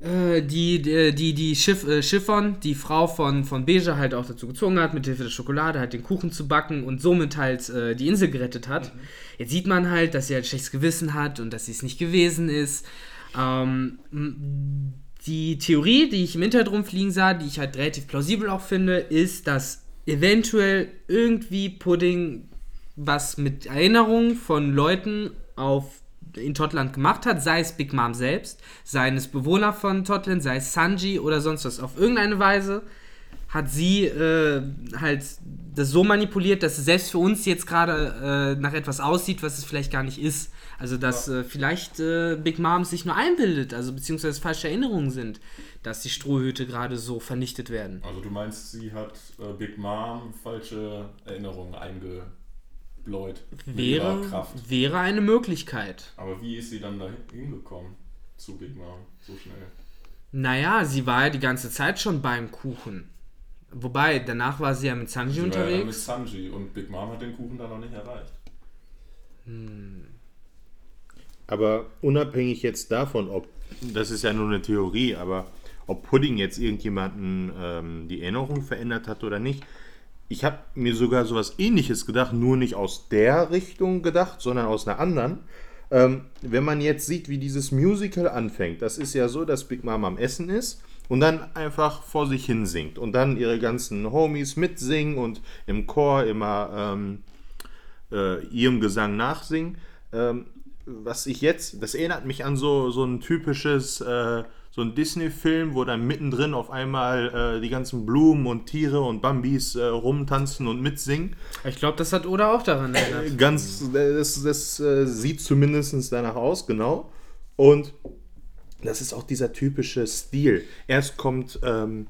äh, die, die, die Schiff, äh, Chiffon, die Frau von, von Beja, halt auch dazu gezwungen hat, mit Hilfe der Schokolade halt den Kuchen zu backen und somit halt äh, die Insel gerettet hat. Mhm. Jetzt sieht man halt, dass sie halt schlechtes Gewissen hat und dass sie es nicht gewesen ist. Ähm, die Theorie, die ich im Internet rumfliegen sah, die ich halt relativ plausibel auch finde, ist, dass eventuell irgendwie Pudding was mit Erinnerungen von Leuten auf in Totland gemacht hat, sei es Big Mom selbst, sei es Bewohner von Totland, sei es Sanji oder sonst was. Auf irgendeine Weise hat sie äh, halt das so manipuliert, dass es selbst für uns jetzt gerade äh, nach etwas aussieht, was es vielleicht gar nicht ist. Also dass ja. äh, vielleicht äh, Big Mom sich nur einbildet, also beziehungsweise falsche Erinnerungen sind, dass die Strohhüte gerade so vernichtet werden. Also du meinst, sie hat äh, Big Mom falsche Erinnerungen eingebildet? Lloyd. Wäre, wäre eine Möglichkeit. Aber wie ist sie dann da hingekommen zu Big Mom so schnell? Naja, sie war ja die ganze Zeit schon beim Kuchen. Wobei, danach war sie ja mit Sanji sie unterwegs. War ja mit Sanji und Big Mom hat den Kuchen dann noch nicht erreicht. Hm. Aber unabhängig jetzt davon, ob, das ist ja nur eine Theorie, aber ob Pudding jetzt irgendjemanden ähm, die Erinnerung verändert hat oder nicht, ich habe mir sogar sowas ähnliches gedacht, nur nicht aus der Richtung gedacht, sondern aus einer anderen. Ähm, wenn man jetzt sieht, wie dieses Musical anfängt, das ist ja so, dass Big Mom am Essen ist und dann einfach vor sich hin singt und dann ihre ganzen Homies mitsingen und im Chor immer ähm, äh, ihrem Gesang nachsingen. Ähm, was ich jetzt, das erinnert mich an so, so ein typisches äh, so ein Disney-Film, wo dann mittendrin auf einmal äh, die ganzen Blumen und Tiere und Bambis äh, rumtanzen und mitsingen. Ich glaube, das hat Oda auch daran erinnert. Ganz, das, das äh, sieht zumindest danach aus, genau. Und das ist auch dieser typische Stil. Erst kommt, ähm,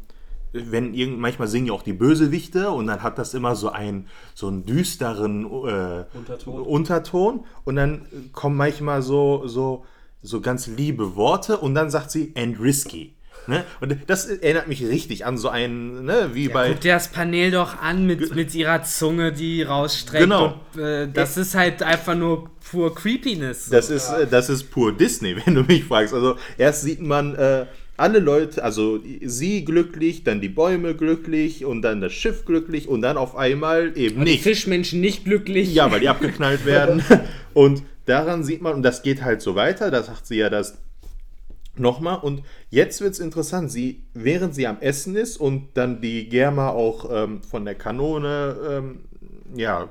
wenn irgend, manchmal singen ja auch die Bösewichte und dann hat das immer so einen, so einen düsteren äh, Unterton. Unterton und dann kommen manchmal so, so so ganz liebe Worte und dann sagt sie and risky. Ne? Und das erinnert mich richtig an so einen, ne, wie ja, bei. Guck dir das Panel doch an mit, mit ihrer Zunge, die rausstreckt. Genau. Und, äh, das ist halt einfach nur pur Creepiness. Das ist, äh, das ist pur Disney, wenn du mich fragst. Also erst sieht man äh, alle Leute, also sie glücklich, dann die Bäume glücklich und dann das Schiff glücklich und dann auf einmal eben Und die nicht. Fischmenschen nicht glücklich. Ja, weil die abgeknallt werden. Und daran sieht man, und das geht halt so weiter, da sagt sie ja das nochmal. Und jetzt wird es interessant, sie, während sie am Essen ist und dann die Germa auch ähm, von der Kanone, ähm, ja,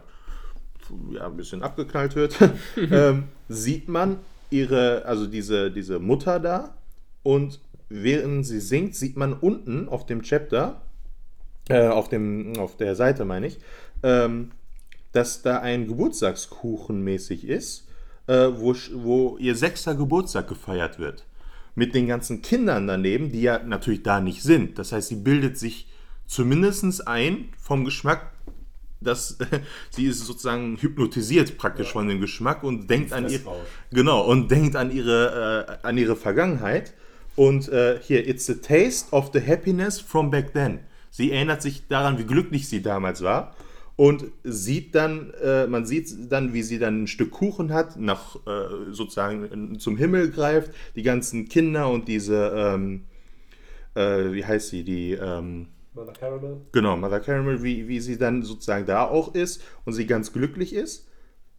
ja, ein bisschen abgeknallt wird, ähm, sieht man ihre, also diese, diese Mutter da und während sie singt, sieht man unten auf dem Chapter, äh, auf, dem, auf der Seite meine ich, ähm, dass da ein Geburtstagskuchen mäßig ist, äh, wo, wo ihr sechster Geburtstag gefeiert wird. Mit den ganzen Kindern daneben, die ja natürlich da nicht sind. Das heißt, sie bildet sich zumindest ein vom Geschmack, dass sie ist sozusagen hypnotisiert praktisch von dem Geschmack und denkt an ihr, Fressrausch. genau und denkt an ihre äh, an ihre Vergangenheit und äh, hier it's the taste of the happiness from back then. Sie erinnert sich daran, wie glücklich sie damals war und sieht dann, äh, man sieht dann, wie sie dann ein Stück Kuchen hat, nach äh, sozusagen zum Himmel greift, die ganzen Kinder und diese, ähm, äh, wie heißt sie, die ähm, Mother Caramel. Genau, Mother Caramel, wie, wie sie dann sozusagen da auch ist und sie ganz glücklich ist.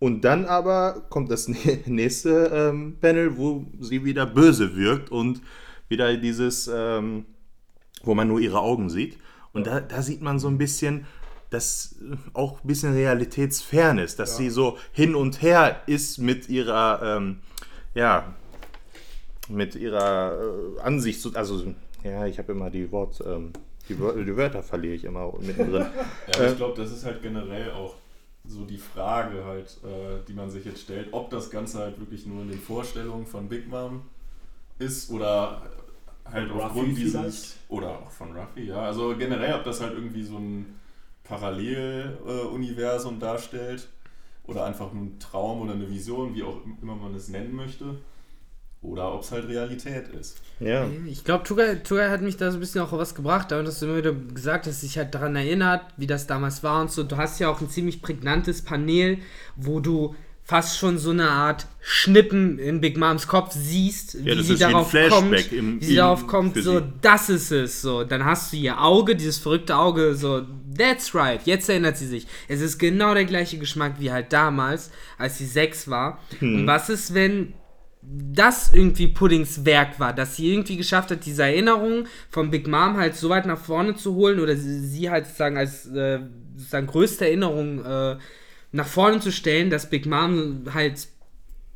Und dann aber kommt das nä- nächste ähm, Panel, wo sie wieder böse wirkt und wieder dieses, ähm, wo man nur ihre Augen sieht. Und da, da sieht man so ein bisschen, dass äh, auch ein bisschen realitätsfern ist, dass sie so hin und her ist mit ihrer, ähm, ja, mit ihrer äh, Ansicht, so- also ja, ich habe immer die Wort, ähm, die, Wör die Wörter verliere ich immer mittendrin. Ja, Äh, ich glaube, das ist halt generell auch so die Frage halt, äh, die man sich jetzt stellt, ob das Ganze halt wirklich nur in den Vorstellungen von Big Mom ist oder halt aufgrund dieses vielleicht? oder auch von Ruffy, ja. Also generell, ob das halt irgendwie so ein Paralleluniversum darstellt oder einfach nur ein Traum oder eine Vision, wie auch immer man es nennen möchte. Oder ob es halt Realität ist. ja. Ich glaube, Tugai, Tugai hat mich da so ein bisschen auch auf was gebracht, damit hast du immer wieder gesagt, dass sich halt daran erinnert, wie das damals war und so. Du hast ja auch ein ziemlich prägnantes Panel, wo du fast schon so eine Art Schnippen in Big Moms Kopf siehst, wie Ja, sie wie ein darauf kommt, im- wie sie darauf kommt, so, sie. das ist es, so. Dann hast du ihr Auge, dieses verrückte Auge, so, that's right, jetzt erinnert sie sich. Es ist genau der gleiche Geschmack wie halt damals, als sie sechs war. Hm. Und was ist, wenn das irgendwie Puddings Werk war, dass sie irgendwie geschafft hat, diese Erinnerung von Big Mom halt so weit nach vorne zu holen oder sie, sie halt sozusagen als äh, sozusagen größte Erinnerung äh, nach vorne zu stellen, dass Big Mom halt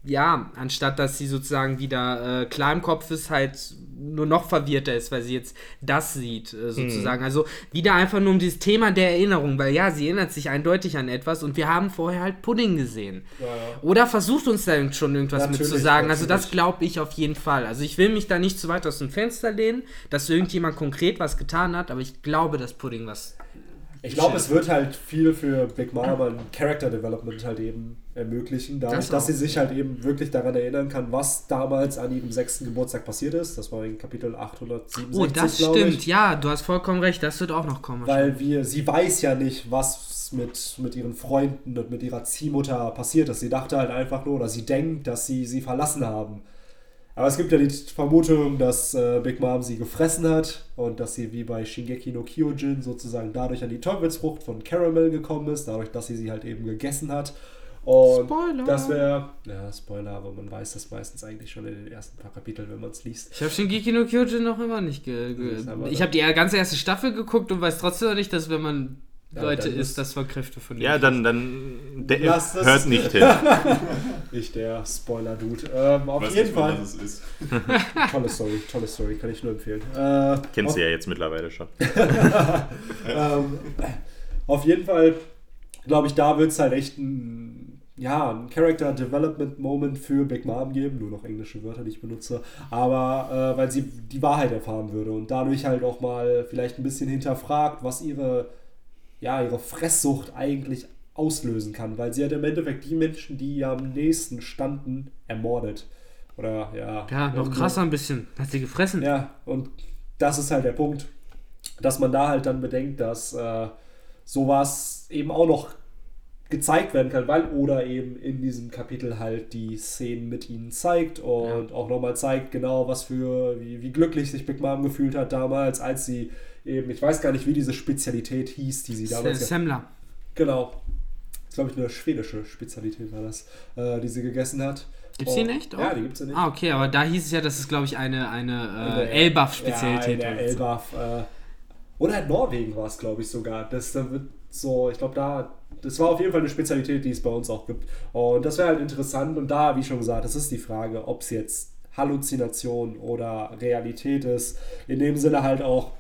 ja, anstatt dass sie sozusagen wieder äh, klar im Kopf ist, halt nur noch verwirrter ist, weil sie jetzt das sieht, äh, sozusagen. Also wieder einfach nur um dieses Thema der Erinnerung, weil ja, sie erinnert sich eindeutig an etwas und wir haben vorher halt Pudding gesehen. Ja, ja. Oder versucht uns da schon irgendwas mit Natürlich, zu sagen. Also das glaube ich auf jeden Fall. Also ich will mich da nicht zu weit aus dem Fenster lehnen, dass irgendjemand konkret was getan hat, aber ich glaube, dass Pudding was. Ich glaube, es wird halt viel für Big Mom an Character Development halt eben ermöglichen, dadurch, Das dass sie sich halt eben wirklich daran erinnern kann, was damals an ihrem sechsten Geburtstag passiert ist. Das war in Kapitel 867, Oh, das stimmt. ich. Ja, du hast vollkommen recht. Das wird auch noch kommen. Weil wir, sie weiß ja nicht, was mit, mit ihren Freunden und mit ihrer Ziehmutter passiert ist. Sie dachte halt einfach nur, oder sie denkt, dass sie sie verlassen haben. Aber es gibt ja die Vermutung, dass äh, Big Mom sie gefressen hat und dass sie wie bei Shingeki no Kyojin sozusagen dadurch an die Teufelsfrucht von Caramel gekommen ist, dadurch, dass sie sie halt eben gegessen hat. Und Spoiler. das wäre, ja, Spoiler, aber man weiß das meistens eigentlich schon in den ersten paar Kapiteln, wenn man es liest. Ich habe Shingeki no Kyojin noch immer nicht ge ge Ich habe die ganze erste Staffel geguckt und weiß trotzdem noch nicht, dass wenn man Leute ist- das war Kräfte von Ja, dann, dann der Lass das- hört nicht hin. Ich der Spoiler-Dude. Ähm, auf Weiß jeden nicht Fall. was es ist. Tolle Story, tolle Story, kann ich nur empfehlen. Äh, Kennst du ja jetzt mittlerweile schon. ähm, auf jeden Fall, glaube ich, da wird es halt echt ein, ja, ein Character Development Moment für Big Mom geben. Nur noch englische Wörter, die ich benutze. Aber äh, weil sie die Wahrheit erfahren würde und dadurch halt auch mal vielleicht ein bisschen hinterfragt, was ihre, ja, ihre Fresssucht eigentlich auslösen kann. Weil sie hat im Endeffekt die Menschen, die ihr am nächsten standen, ermordet. Oder ja. Ja, noch krasser ein bisschen. Hat sie gefressen. Ja, und das ist halt der Punkt, dass man da halt dann bedenkt, dass äh, sowas eben auch noch gezeigt werden kann, weil Oda eben in diesem Kapitel halt die Szenen mit ihnen zeigt und ja. auch nochmal zeigt, genau was für, wie, wie glücklich sich Big Mom gefühlt hat damals, als sie eben, ich weiß gar nicht, wie diese Spezialität hieß, die sie damals. Semmler. Genau. Das ist, glaube ich, eine schwedische Spezialität war das, äh, die sie gegessen hat. Gibt es die nicht? Oh. Ja, die gibt es ja nicht. Ah, okay, aber da hieß es ja, dass es, glaube ich, eine, eine äh, Elbaf-Spezialität ja, Elbaf. Äh, oder halt Norwegen war es, glaube ich, sogar. Das da wird so, ich glaube, da, das war auf jeden Fall eine Spezialität, die es bei uns auch gibt. Und das wäre halt interessant. Und da, wie schon gesagt, das ist die Frage, ob es jetzt Halluzination oder Realität ist. In dem Sinne halt auch,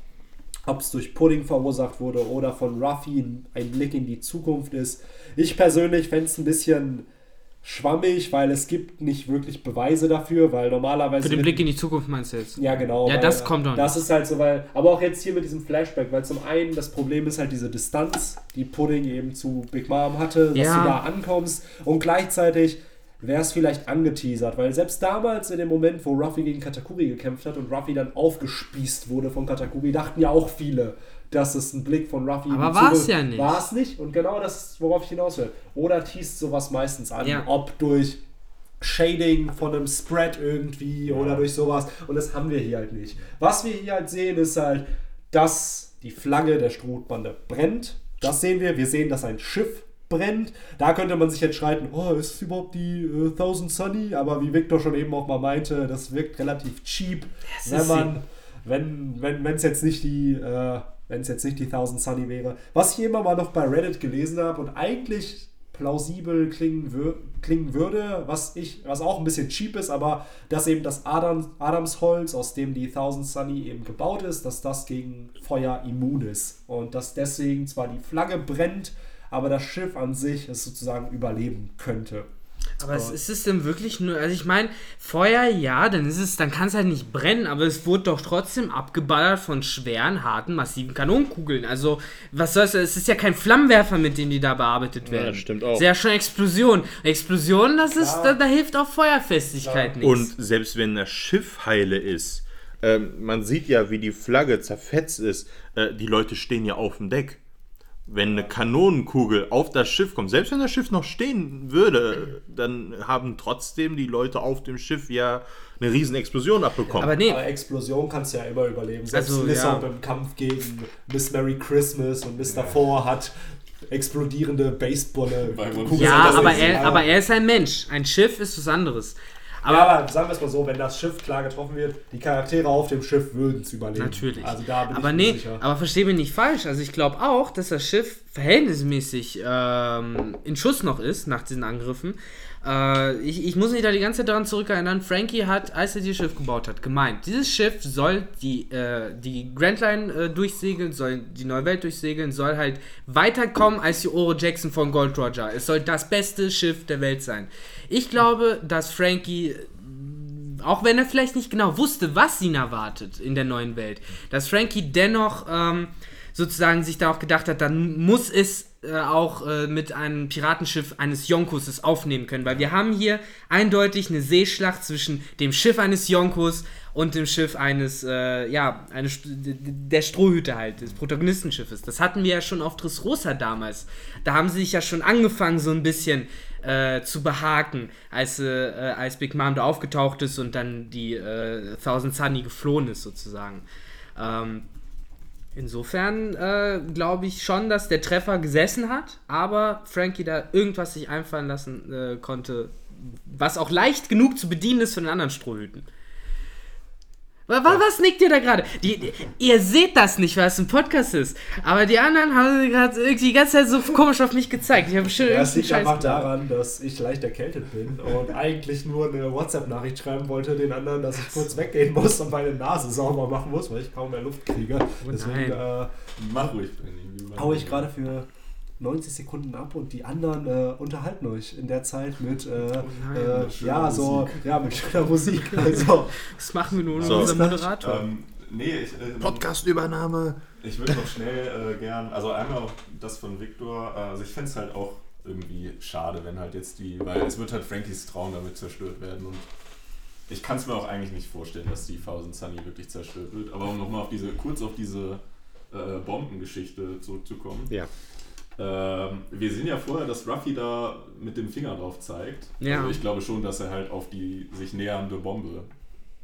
ob es durch Pudding verursacht wurde oder von Ruffy ein Blick in die Zukunft ist. Ich persönlich fände es ein bisschen schwammig, weil es gibt nicht wirklich Beweise dafür, weil normalerweise... Für den Blick in die Zukunft meinst du jetzt? Ja, genau. Ja, das kommt dann. Das ist halt so, weil... Aber auch jetzt hier mit diesem Flashback, weil zum einen das Problem ist halt diese Distanz, die Pudding eben zu Big Mom hatte, dass ja. du da ankommst und gleichzeitig wäre es vielleicht angeteasert, weil selbst damals in dem Moment, wo Ruffy gegen Katakuri gekämpft hat und Ruffy dann aufgespießt wurde von Katakuri, dachten ja auch viele, dass es ein Blick von Ruffy Aber war es ja nicht. War es nicht und genau das ist, worauf ich hinaus will. Oder teast sowas meistens an, ja. ob durch Shading von einem Spread irgendwie ja. oder durch sowas und das haben wir hier halt nicht. Was wir hier halt sehen, ist halt, dass die Flagge der Strohbande brennt. Das sehen wir. Wir sehen, dass ein Schiff brennt. Da könnte man sich jetzt streiten, oh, ist es überhaupt die äh, Thousand Sunny? Aber wie Victor schon eben auch mal meinte, das wirkt relativ cheap, das wenn man, wenn wenn wenn es jetzt nicht die äh, wenn es jetzt nicht die Thousand Sunny wäre. Was ich immer mal noch bei Reddit gelesen habe und eigentlich plausibel klingen, wür klingen würde, was ich, was auch ein bisschen cheap ist, aber dass eben das Adam, Adamsholz, aus dem die Thousand Sunny eben gebaut ist, dass das gegen Feuer immun ist und dass deswegen zwar die Flagge brennt, aber das Schiff an sich es sozusagen überleben könnte. Aber es ist es denn wirklich nur, also ich meine, Feuer ja, dann ist es, dann kann es halt nicht brennen, aber es wurde doch trotzdem abgeballert von schweren, harten, massiven Kanonenkugeln. Also, was soll es, es ist ja kein Flammenwerfer, mit dem die da bearbeitet werden. Ja, das stimmt auch. Sehr schon Explosion. Explosion, das ist, da, da, hilft auch Feuerfestigkeit ja. nichts. Und selbst wenn das Schiff heile ist, äh, man sieht ja, wie die Flagge zerfetzt ist, äh, die Leute stehen ja auf dem Deck wenn eine Kanonenkugel auf das Schiff kommt, selbst wenn das Schiff noch stehen würde, dann haben trotzdem die Leute auf dem Schiff ja eine riesen Explosion abbekommen. Aber nee. Aber Explosion kannst du ja immer überleben. Selbst also, Lissop ja. im Kampf gegen Miss Merry Christmas und Mr. Ja. Four hat explodierende Baseballe. Ja, aber er, aber er ist ein Mensch. Ein Schiff ist was anderes. Aber, ja, aber sagen wir es mal so, wenn das Schiff klar getroffen wird, die Charaktere auf dem Schiff würden es überleben. Natürlich. Also da bin aber ich nee, sicher. Aber verstehe mich nicht falsch. Also ich glaube auch, dass das Schiff verhältnismäßig ähm, in Schuss noch ist nach diesen Angriffen. Äh, ich, ich muss mich da die ganze Zeit daran zurückerinnern. Frankie hat, als er dieses Schiff gebaut hat, gemeint, dieses Schiff soll die, äh, die Grand Line äh, durchsegeln, soll die neue Welt durchsegeln, soll halt weiterkommen als die Oro Jackson von Gold Roger. Es soll das beste Schiff der Welt sein. Ich glaube, dass Frankie auch wenn er vielleicht nicht genau wusste, was ihn erwartet in der neuen Welt, dass Frankie dennoch ähm, sozusagen sich da auch gedacht hat, dann muss es äh, auch äh, mit einem Piratenschiff eines Yonkos aufnehmen können, weil wir haben hier eindeutig eine Seeschlacht zwischen dem Schiff eines Yonkos und dem Schiff eines, äh, ja, eines, der Strohhüte halt, des Protagonistenschiffes. Das hatten wir ja schon auf Dressrosa damals. Da haben sie sich ja schon angefangen, so ein bisschen äh, zu behaken, als, äh, als Big Mom da aufgetaucht ist und dann die äh, Thousand Sunny geflohen ist, sozusagen. Ähm, insofern äh, glaube ich schon, dass der Treffer gesessen hat, aber Frankie da irgendwas sich einfallen lassen äh, konnte, was auch leicht genug zu bedienen ist von den anderen Strohhüten. Was, was nickt ihr da gerade? Ihr seht das nicht, weil es ein Podcast ist. Aber die anderen haben gerade irgendwie die ganze Zeit so komisch auf mich gezeigt. Ich habe ja, Das liegt einfach daran, dass ich leicht erkältet bin und eigentlich nur eine WhatsApp-Nachricht schreiben wollte den anderen, dass ich kurz weggehen muss und meine Nase sauber machen muss, weil ich kaum mehr Luft kriege. Oh Deswegen äh, mach ruhig, Hau ich gerade für 90 Sekunden ab und die anderen äh, unterhalten euch in der Zeit mit äh, oh nein, äh, ja so Musik. ja mit schöner Musik. Also, das machen wir nur so. unser Moderator. Ähm, nee, ich, äh, Podcast-Übernahme. Ich würde noch schnell äh, gern, also einmal das von Victor, äh, also ich fände es halt auch irgendwie schade, wenn halt jetzt die, weil es wird halt Frankies Traum damit zerstört werden und ich kann es mir auch eigentlich nicht vorstellen, dass die Thousand Sunny wirklich zerstört wird. Aber um nochmal auf diese, kurz auf diese äh, Bombengeschichte zurückzukommen. Ja. Ähm, wir sehen ja vorher, dass Ruffy da mit dem Finger drauf zeigt. Ja. Also ich glaube schon, dass er halt auf die sich nähernde Bombe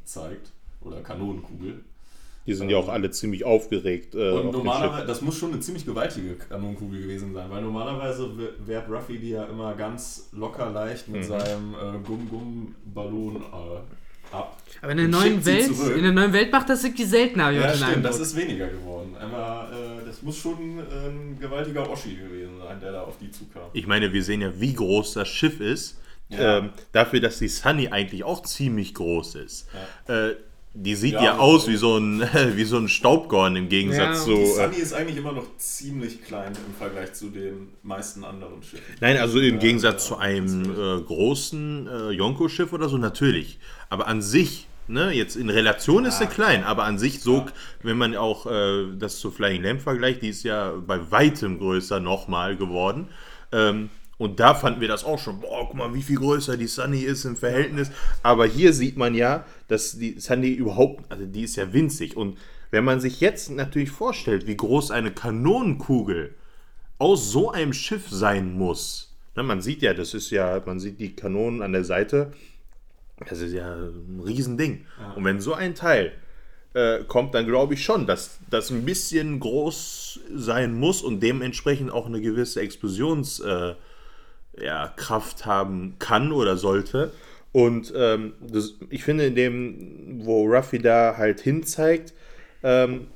zeigt. Oder Kanonenkugel. Die sind ja auch alle ziemlich aufgeregt. Äh, Und auf normalerweise, das muss schon eine ziemlich gewaltige Kanonenkugel gewesen sein, weil normalerweise wehrt Ruffy die ja immer ganz locker leicht mit Mhm. seinem äh, Gumm-Gumm-Ballon äh, ab. Aber in der neuen Welt, in der neuen Welt macht das irgendwie seltener, ich Ja, stimmt, das ist weniger geworden. Äh, das muss schon ein gewaltiger Oschi gewesen sein, der da auf die zukam. Ich meine, wir sehen ja, wie groß das Schiff ist. Ja. Ähm, dafür, dass die Sunny eigentlich auch ziemlich groß ist. Äh, die sieht ja, Ja, aus also- wie so, ein, wie so ein Staubkorn im Gegensatz Ja, zu. Die Äh, Sunny ist eigentlich immer noch ziemlich klein im Vergleich zu den meisten anderen Schiffen. nein, also im Ja, Gegensatz ja, zu einem äh, großen äh, Yonko-Schiff oder so, natürlich. Aber an sich, ne, jetzt in Relation ist sie Ja, klein, aber an sich so, Ja. wenn man auch äh, das zu Flying Lamb vergleicht, die ist ja bei weitem größer nochmal geworden. Ähm, und da fanden wir das auch schon, boah, guck mal, wie viel größer die Sunny ist im Verhältnis. Aber hier sieht man ja, dass die Sunny überhaupt, also die ist ja winzig. Und wenn man sich jetzt natürlich vorstellt, wie groß eine Kanonenkugel aus so einem Schiff sein muss. Ne, man sieht ja, das ist ja, man sieht die Kanonen an der Seite. Das ist ja ein Riesending. Und wenn so ein Teil äh, kommt, dann glaube ich schon, dass das ein bisschen groß sein muss und dementsprechend auch eine gewisse Explosionskraft äh, ja, haben kann oder sollte. Und ähm, das, ich finde, in dem, wo Ruffy da halt hinzeigt, ähm,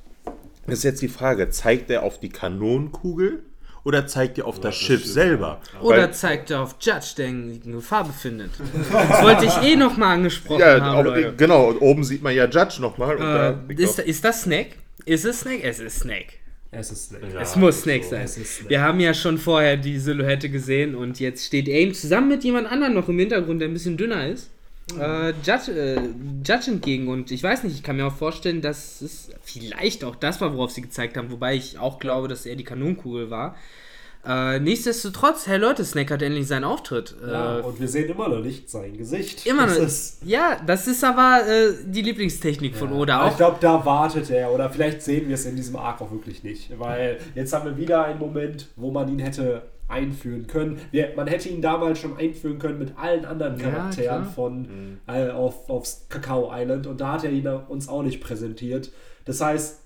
ist jetzt die Frage, zeigt er auf die Kanonenkugel oder zeigt er auf das, das Schiff, Schiff, selber? Oder Weil- zeigt er auf Judge, der in Gefahr befindet. Das wollte ich eh nochmal angesprochen ja, haben, auch, Leute. genau, und oben sieht man ja Judge nochmal. und da- Äh, ist, ist das Snack? Ist es Snack? Es ist Snack. Es ist Snake. Es muss Snake sein. es ist Snake. Wir haben ja schon vorher die Silhouette gesehen und jetzt steht Aim zusammen mit jemand anderem noch im Hintergrund, der ein bisschen dünner ist. Äh, Judge, äh, Judge entgegen und ich weiß nicht, ich kann mir auch vorstellen, dass es vielleicht auch das war, worauf sie gezeigt haben, wobei ich auch glaube, dass er die Kanonenkugel war. Äh, nichtsdestotrotz, hey Leute, Snake hat endlich seinen Auftritt. Ja, Äh, und wir sehen immer noch nicht sein Gesicht. immer noch. Ist, ja, das ist aber äh, die Lieblingstechnik von Oda. Auch Ich glaube, da wartet er. Oder vielleicht sehen wir es in diesem Arc auch wirklich nicht. Weil jetzt haben wir wieder einen Moment, wo man ihn hätte einführen können. Wir, man hätte ihn damals schon einführen können mit allen anderen Ja, Charakteren klar. von äh, auf, aufs Kakao Island. Und da hat er ihn uns auch nicht präsentiert. Das heißt,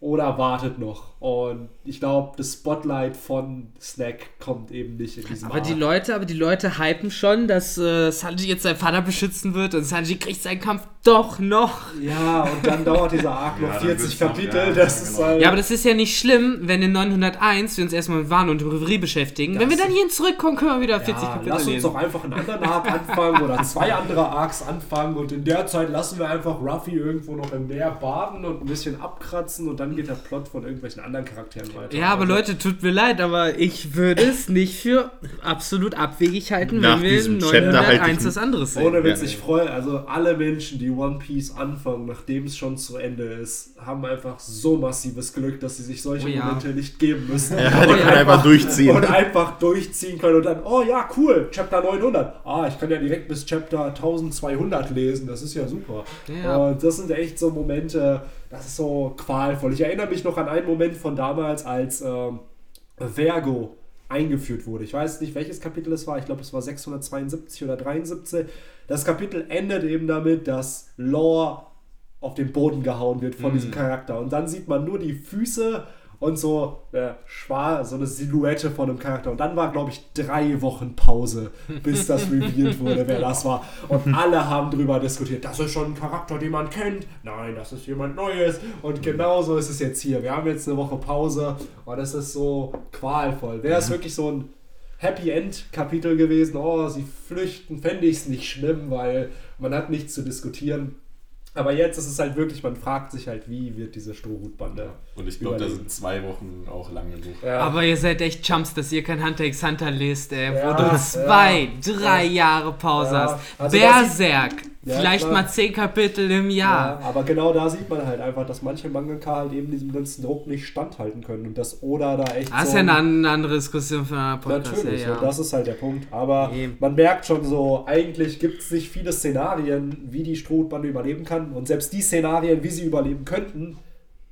Oda wartet noch. Und ich glaube, das Spotlight von Snack kommt eben nicht in diesem Aber die Arc. Leute, aber die Leute hypen schon, dass äh, Sanji jetzt seinen Vater beschützen wird und Sanji kriegt seinen Kampf doch noch. Ja, und dann dauert dieser Arc Ja, noch dann 40 wird's noch- Kapitel. ja, das ja, ist genau. halt. Ja, aber das ist ja nicht schlimm, wenn in 901 wir uns erstmal mit Wahn und Reverie beschäftigen. wenn wir dann hierhin zurückkommen, können wir wieder 40 Ja, Kapitel lass uns lesen. doch einfach einen anderen Arc anfangen oder zwei andere Arcs anfangen und in der Zeit lassen wir einfach Ruffy irgendwo noch im Meer baden und ein bisschen abkratzen und dann geht der Plot von irgendwelchen anderen Charakteren weiter. Ja, aber Also, Leute, tut mir leid, aber ich würde es nicht für absolut abwegig halten, Nach wenn wir in diesem Chapter halte 901 ich- was anderes sehen. Ohne Witz, Ja. ich freue, also alle Menschen, die One Piece anfangen, nachdem es schon zu Ende ist, haben einfach so massives Glück, dass sie sich solche Oh ja. Momente nicht geben müssen. Ja, die können einfach durchziehen. Und einfach durchziehen können und dann, oh ja, cool, Chapter 900. Ah, ich kann ja direkt bis Chapter 1200 lesen, das ist ja super. Ja. Und das sind echt so Momente, das ist so qualvoll. Ich erinnere mich noch an einen Moment von damals, als ähm, Vergo eingeführt wurde. Ich weiß nicht, welches Kapitel es war. Ich glaube, es war 672 oder 73. Das Kapitel endet eben damit, dass Lore auf den Boden gehauen wird von diesem Charakter. Und dann sieht man nur die Füße und so, äh, schwar, so eine Silhouette von einem Charakter. Und dann war, glaube ich, drei Wochen Pause, bis das revealed wurde, wer das war. Und alle haben drüber diskutiert. Das ist schon ein Charakter, den man kennt. Nein, das ist jemand Neues. Und genauso ist es jetzt hier. Wir haben jetzt eine Woche Pause und es ist so qualvoll. Wäre es wirklich so ein Happy End Kapitel gewesen, oh, sie flüchten, fände ich es nicht schlimm, weil man hat nichts zu diskutieren. Aber jetzt ist es halt wirklich, man fragt sich halt, wie wird diese Strohhutbande. Und ich glaube, da sind zwei Wochen auch lang genug. Ja. Aber ihr seid echt Chumps, dass ihr kein Hunter x Hunter lest, ey, wo Ja, du ja. zwei, drei Jahre Pause Ja. hast. Also das Berserk, Ja, Vielleicht klar. mal zehn Kapitel im Jahr. Ja, aber genau da sieht man halt einfach, dass manche Mangaka halt eben diesem ganzen Druck nicht standhalten können und dass Oda da echt. Das so ist ja eine andere Diskussion für einen Podcast. Natürlich, ja, ja. das ist halt der Punkt. Aber Eben. man merkt schon so, eigentlich gibt es nicht viele Szenarien, wie die Strohbande überleben kann. Und selbst die Szenarien, wie sie überleben könnten,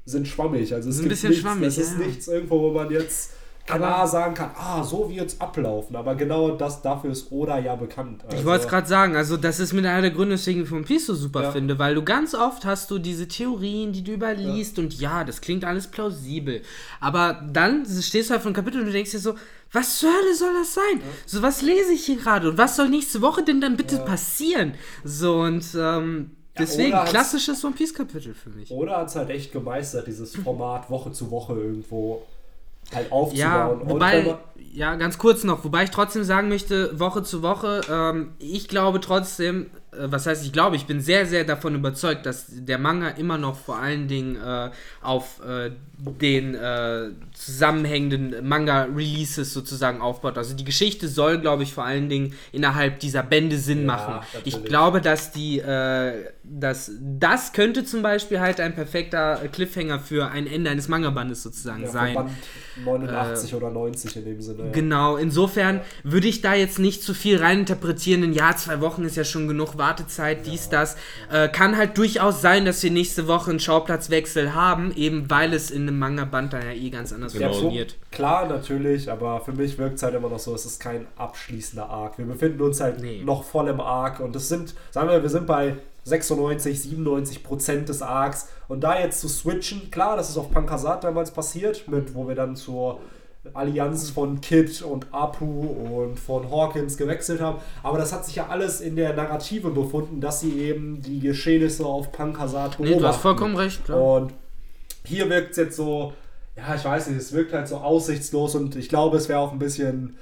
sind schwammig. Also es ist ein bisschen nichts, schwammig. Es ist nichts irgendwo, wo man jetzt klar sagen kann, ah, so wird es ablaufen. Aber genau das dafür ist Oda ja bekannt. Also ich wollte es gerade sagen, also das ist mit einer der Gründe, weswegen ich von Piece so super ja. finde, weil du ganz oft hast du diese Theorien, die du überliest ja. und ja, das klingt alles plausibel. Aber dann stehst du halt von Kapitel und du denkst dir so, was zur Hölle soll das sein? Ja. So, was lese ich hier gerade und was soll nächste Woche denn dann bitte passieren? So und ähm, Deswegen klassisches One Piece Kapitel für mich. Oder hat es halt echt gemeistert, dieses Format Woche zu Woche irgendwo halt aufzubauen. Ja, wobei, ja, ganz kurz noch, wobei ich trotzdem sagen möchte, Woche zu Woche, ähm, ich glaube trotzdem, äh, was heißt ich glaube, ich bin sehr, sehr davon überzeugt, dass der Manga immer noch vor allen Dingen äh, auf äh, den äh, zusammenhängenden Manga-Releases sozusagen aufbaut. Also die Geschichte soll, glaube ich, vor allen Dingen innerhalb dieser Bände Sinn ja, machen. Natürlich. Ich glaube, dass die, äh, dass das könnte zum Beispiel halt ein perfekter Cliffhanger für ein Ende eines Manga-Bandes sozusagen ja, sein. Band 89 äh, oder 90 in dem Sinne. Genau, insofern würde ich da jetzt nicht zu viel reininterpretieren. Ein Jahr, zwei Wochen ist ja schon genug Wartezeit, dies, das. Äh, kann halt durchaus sein, dass wir nächste Woche einen Schauplatzwechsel haben, eben weil es in einem Manga-Band dann ja eh ganz anders genau. funktioniert. Klar, natürlich, aber für mich wirkt es halt immer noch so, es ist kein abschließender Arc. Wir befinden uns halt nee. noch voll im Arc und es sind, sagen wir, wir sind bei 96, 97 Prozent des Arcs und da jetzt zu switchen, klar, das ist auf Pankasat damals passiert, mit, wo wir dann zur Allianz von Kid und Apu und von Hawkins gewechselt haben. Aber das hat sich ja alles in der Narrative befunden, dass sie eben die Geschehnisse auf Pankasat beobachten. Nee, du hast vollkommen recht, klar. Und hier wirkt es jetzt so, ja, ich weiß nicht, es wirkt halt so aussichtslos und ich glaube, es wäre auch ein bisschen